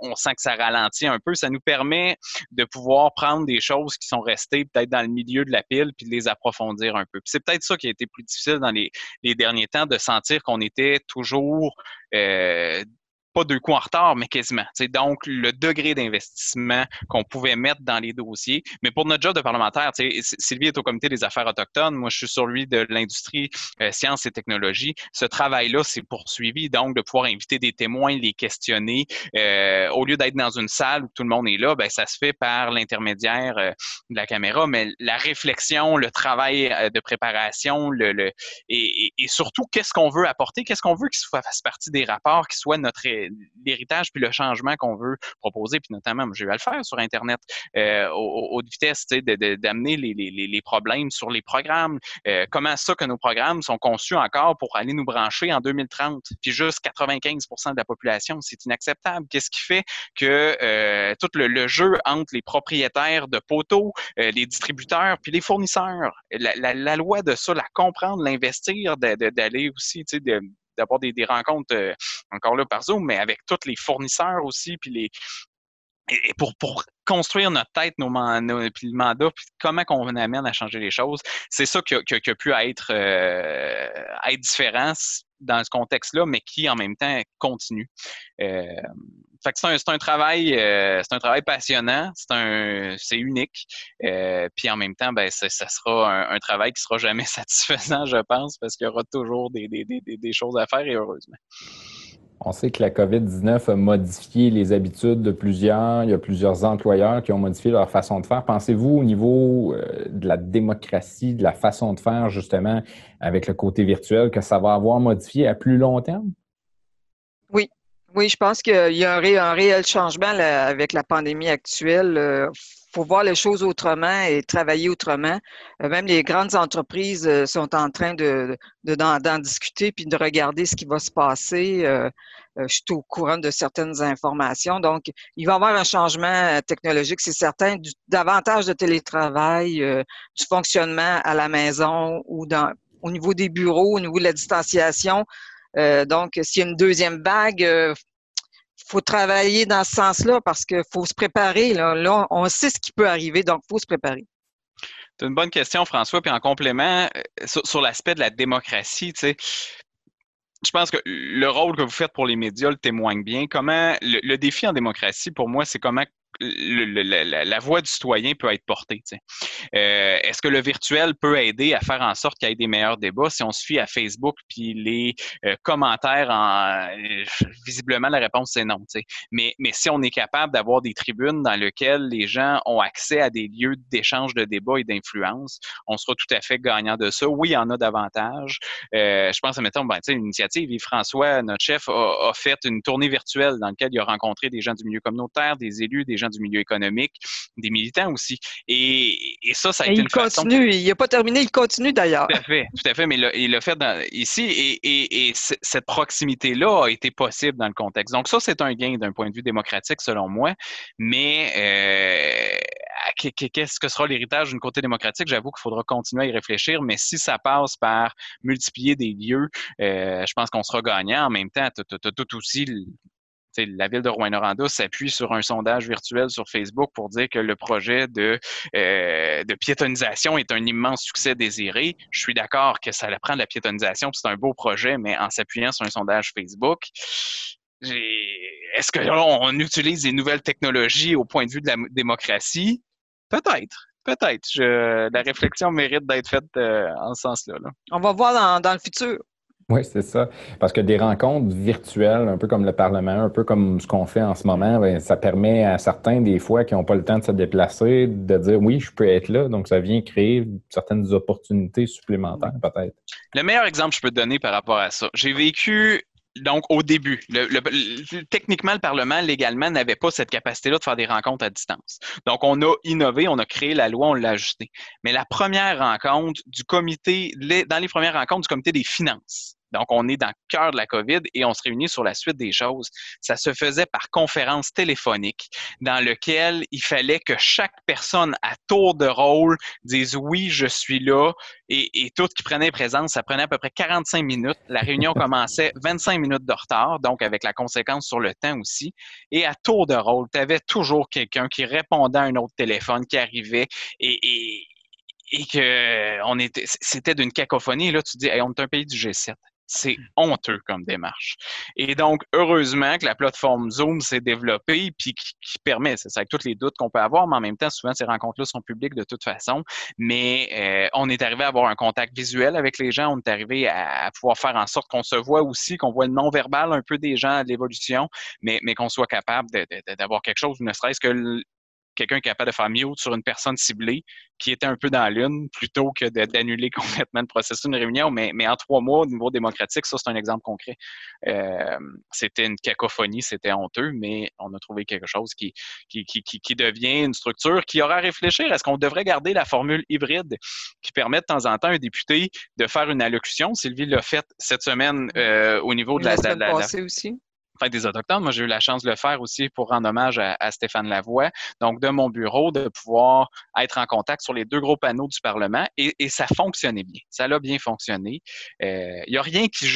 on sent que ça ralentit un peu. Ça nous permet de pouvoir prendre des choses qui sont restées peut-être dans le milieu de la pile puis de les approfondir un peu. C'est peut-être ça qui a été plus difficile dans les, les derniers temps, de sentir qu'on était toujours euh, pas deux coups en retard, mais quasiment. donc, le degré d'investissement qu'on pouvait mettre dans les dossiers. Mais pour notre job de parlementaire, Sylvie est au comité des affaires autochtones. Moi, je suis sur lui de l'industrie, euh, sciences et technologies. Ce travail-là s'est poursuivi. Donc, de pouvoir inviter des témoins, les questionner, euh, au lieu d'être dans une salle où tout le monde est là, ben, ça se fait par l'intermédiaire euh, de la caméra. Mais la réflexion, le travail de préparation, le, le et, et, surtout, qu'est-ce qu'on veut apporter, qu'est-ce qu'on veut qu'il fasse partie des rapports, qui soit notre l'héritage puis le changement qu'on veut proposer, puis notamment, j'ai eu à le faire sur Internet, euh, haute vitesse, d'amener les, les, les, problèmes sur les programmes. Euh, comment ça que nos programmes sont conçus encore pour aller nous brancher en 2030, puis juste 95% de la population, c'est inacceptable. Qu'est-ce qui fait que euh, tout le, jeu entre les propriétaires de poteaux, euh, les distributeurs, puis les fournisseurs, la, la, loi de ça, la comprendre, l'investir, d'aller aussi, tu sais, d'avoir des, rencontres euh, encore là par Zoom, mais avec tous les fournisseurs aussi, puis les et pour, pour construire notre tête, nos, nos puis comment qu'on amène à changer les choses, c'est ça qui a, pu être, euh, différent dans ce contexte-là, mais qui en même temps continue. Euh, fait euh, c'est un travail passionnant, c'est un, c'est unique. Puis en même temps, ben, ça, sera un, travail qui sera jamais satisfaisant, je pense, parce qu'il y aura toujours des, des choses à faire et heureusement. On sait que la COVID-19 a modifié les habitudes de plusieurs. Il y a plusieurs employeurs qui ont modifié leur façon de faire. Pensez-vous au niveau euh, de la démocratie, de la façon de faire, justement, avec le côté virtuel, que ça va avoir modifié à plus long terme? Oui, oui, je pense qu'il y a un, réel changement avec la pandémie actuelle. Euh, faut voir les choses autrement et travailler autrement. Euh, même les grandes entreprises euh, sont en train de, d'en, discuter puis de regarder ce qui va se passer. je suis au courant de certaines informations. Donc, il va y avoir un changement technologique, c'est certain, davantage de télétravail, du fonctionnement à la maison ou dans, au niveau des bureaux, au niveau de la distanciation. Euh, donc, s'il y a une deuxième vague, euh, faut travailler dans ce sens-là parce qu'il faut se préparer. Là. on sait ce qui peut arriver, donc il faut se préparer. C'est une bonne question, François. Puis en complément, euh, sur, l'aspect de la démocratie, tu sais, je pense que le rôle que vous faites pour les médias le témoigne bien. Comment le défi en démocratie, pour moi, c'est comment la, voix du citoyen peut être portée. Euh, est-ce que le virtuel peut aider à faire en sorte qu'il y ait des meilleurs débats? Si on se fie à Facebook puis les euh, commentaires en euh, visiblement la réponse c'est non. Mais, si on est capable d'avoir des tribunes dans lesquelles les gens ont accès à des lieux d'échange de débats et d'influence, on sera tout à fait gagnant de ça. Oui, il y en a davantage. je pense à mettons, ben, une initiative, Yves-François, notre chef, a, a fait une tournée virtuelle dans laquelle il a rencontré des gens du milieu communautaire, des élus, des gens du milieu économique, des militants aussi. Et, ça, ça a été une continue, il n'a pas terminé, il continue d'ailleurs. Tout à fait, tout à fait, mais il l'a fait ici et, et cette proximité-là a été possible dans le contexte. Donc ça, c'est un gain d'un point de vue démocratique selon moi, mais euh, qu'est-ce que sera l'héritage d'une côté démocratique? J'avoue qu'il faudra continuer à y réfléchir, mais si ça passe par multiplier des lieux, euh, je pense qu'on sera gagnant. En même temps, tu as, tout aussi la ville de Rouen-Noranda s'appuie sur un sondage virtuel sur Facebook pour dire que le projet de, euh, piétonisation est un immense succès désiré. Je suis d'accord que ça prend de la piétonisation, c'est un beau projet, mais en s'appuyant sur un sondage Facebook, est-ce que là, on utilise des nouvelles technologies au point de vue de la démocratie? Peut-être. Peut-être. La réflexion mérite d'être faite euh, en ce sens-là. On va voir dans, le futur. Oui, c'est ça. Parce que des rencontres virtuelles, un peu comme le Parlement, un peu comme ce qu'on fait en ce moment, ben, ça permet à certains, des fois, qui n'ont pas le temps de se déplacer, de dire oui, je peux être là. Donc, ça vient créer certaines opportunités supplémentaires, peut-être. Le meilleur exemple que je peux te donner par rapport à ça, j'ai vécu donc, au début, techniquement, le Parlement, légalement, n'avait pas cette capacité-là de faire des rencontres à distance. Donc, on a innové, on a créé la loi, on l'a ajustée. Mais la première rencontre du comité, dans les premières rencontres du comité des finances, donc, on est dans le cœur de la COVID et on se réunit sur la suite des choses. Ça se faisait par conférence téléphonique dans lequel il fallait que chaque personne à tour de rôle dise oui, je suis là et, et tout qui prenait présence, ça prenait à peu près 45 minutes. La réunion commençait 25 minutes de retard, donc avec la conséquence sur le temps aussi. Et à tour de rôle, tu avais toujours quelqu'un qui répondait à un autre téléphone qui arrivait et, et et que on était, c'était d'une cacophonie. Là, tu dis, on est un pays du G7. C'est honteux comme démarche. Et donc, heureusement que la plateforme Zoom s'est développée puis qui, permet, c'est avec tous les doutes qu'on peut avoir, mais en même temps, souvent, ces rencontres-là sont publiques de toute façon. Mais euh, on est arrivé à avoir un contact visuel avec les gens, on est arrivé à, pouvoir faire en sorte qu'on se voit aussi, qu'on voit le non-verbal un peu des gens à l'évolution, mais qu'on soit capable d'avoir quelque chose, ne serait-ce que quelqu'un capable de faire mute sur une personne ciblée qui était un peu dans l'une plutôt que d'annuler complètement le processus d'une réunion. Mais, mais en trois mois, au niveau démocratique, ça, c'est un exemple concret. Euh, c'était une cacophonie, c'était honteux, mais on a trouvé quelque chose qui, qui, qui, qui devient une structure qui aura à réfléchir. Est-ce qu'on devrait garder la formule hybride qui permet de temps en temps à un député de faire une allocution? Sylvie l'a fait cette semaine euh, au niveau de la, la, la, aussi des Autochtones. Moi, j'ai eu la chance de le faire aussi pour rendre hommage à, Stéphane Lavoie. Donc, de mon bureau, de pouvoir être en contact sur les deux gros panneaux du Parlement et, ça fonctionnait bien. Ça a bien fonctionné. Il euh, n'y a rien qui,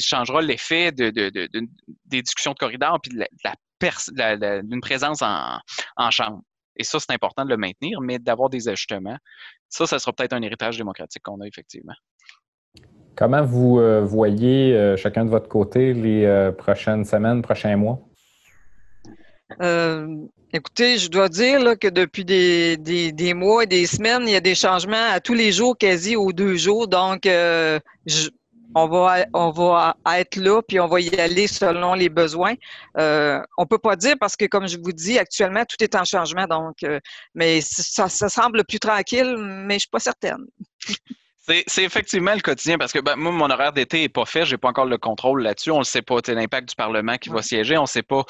changera l'effet de, des discussions de corridor puis de la, d'une présence en, en chambre. Et ça, c'est important de le maintenir, mais d'avoir des ajustements. Ça, ça sera peut-être un héritage démocratique qu'on a effectivement. Comment vous euh, voyez euh, chacun de votre côté les euh, prochaines semaines, prochains mois? écoutez, je dois dire que depuis des, mois et des semaines, il y a des changements à tous les jours, quasi aux deux jours. Donc, on, va, on va être là, puis on va y aller selon les besoins. on ne peut pas dire parce que, comme je vous dis, actuellement, tout est en changement. Donc, mais ça, ça semble plus tranquille, mais je ne suis pas certaine. C'est effectivement le quotidien parce que ben, moi, mon horaire d'été n'est pas fait, j'ai pas encore le contrôle là-dessus. On ne sait pas l'impact du Parlement qui va siéger, on ne sait pas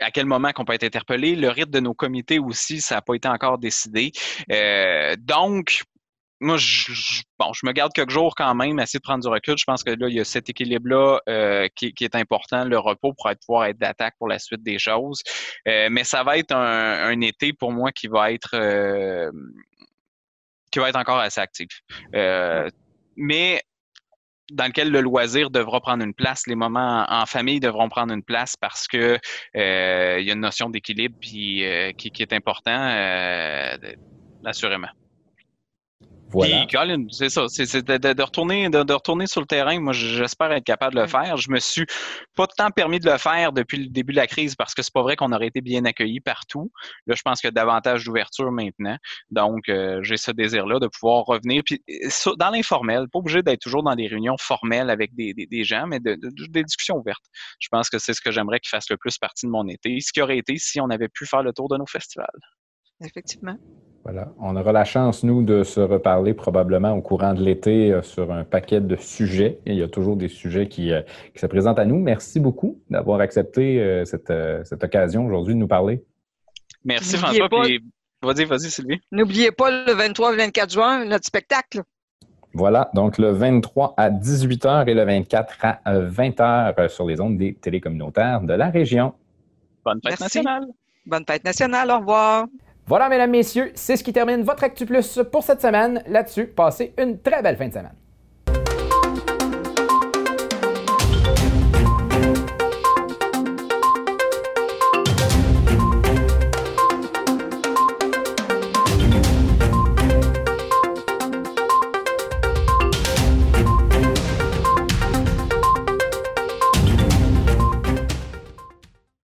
à quel moment qu'on peut être interpellé. Le rythme de nos comités aussi, ça n'a pas été encore décidé. Euh, donc, moi, je, bon, je me garde quelques jours quand même, essayer de prendre du recul. Je pense que là, il y a cet équilibre-là euh, qui, est important, le repos pour être, pouvoir être d'attaque pour la suite des choses. Euh, mais ça va être un, été pour moi qui va être qui va être encore assez actif. Euh, mais dans lequel le loisir devra prendre une place, les moments en, famille devront prendre une place parce que euh, il y a une notion d'équilibre euh, qui, qui, est important, assurément. Voilà. c'est ça, c'est de, retourner, de, retourner sur le terrain. Moi, j'espère être capable de le faire. Je me suis pas tant permis de le faire depuis le début de la crise parce que c'est pas vrai qu'on aurait été bien accueillis partout. Là, je pense qu'il y a davantage d'ouverture maintenant. Donc, euh, j'ai ce désir-là de pouvoir revenir. Puis, dans l'informel, pas obligé d'être toujours dans des réunions formelles avec des, des, gens, mais de, des discussions ouvertes. Je pense que c'est ce que j'aimerais qu'il fasse le plus partie de mon été. Ce qui aurait été si on avait pu faire le tour de nos festivals. Effectivement. Voilà. On aura la chance, nous, de se reparler probablement au courant de l'été euh, sur un paquet de sujets. il y a toujours des sujets qui, euh, se présentent à nous. Merci beaucoup d'avoir accepté euh, cette, occasion aujourd'hui de nous parler. Merci François. Vas-y, vas-y Sylvie. N'oubliez pas le 23 et 24 juin, notre spectacle. Voilà, donc le 23 à 18h et le 24 à 20h sur les ondes des télécommunautaires de la région. Bonne fête nationale. Bonne fête nationale. Au revoir. Voilà, mesdames, messieurs, c'est ce qui termine votre Actu Plus pour cette semaine. Là-dessus, passez une très belle fin de semaine.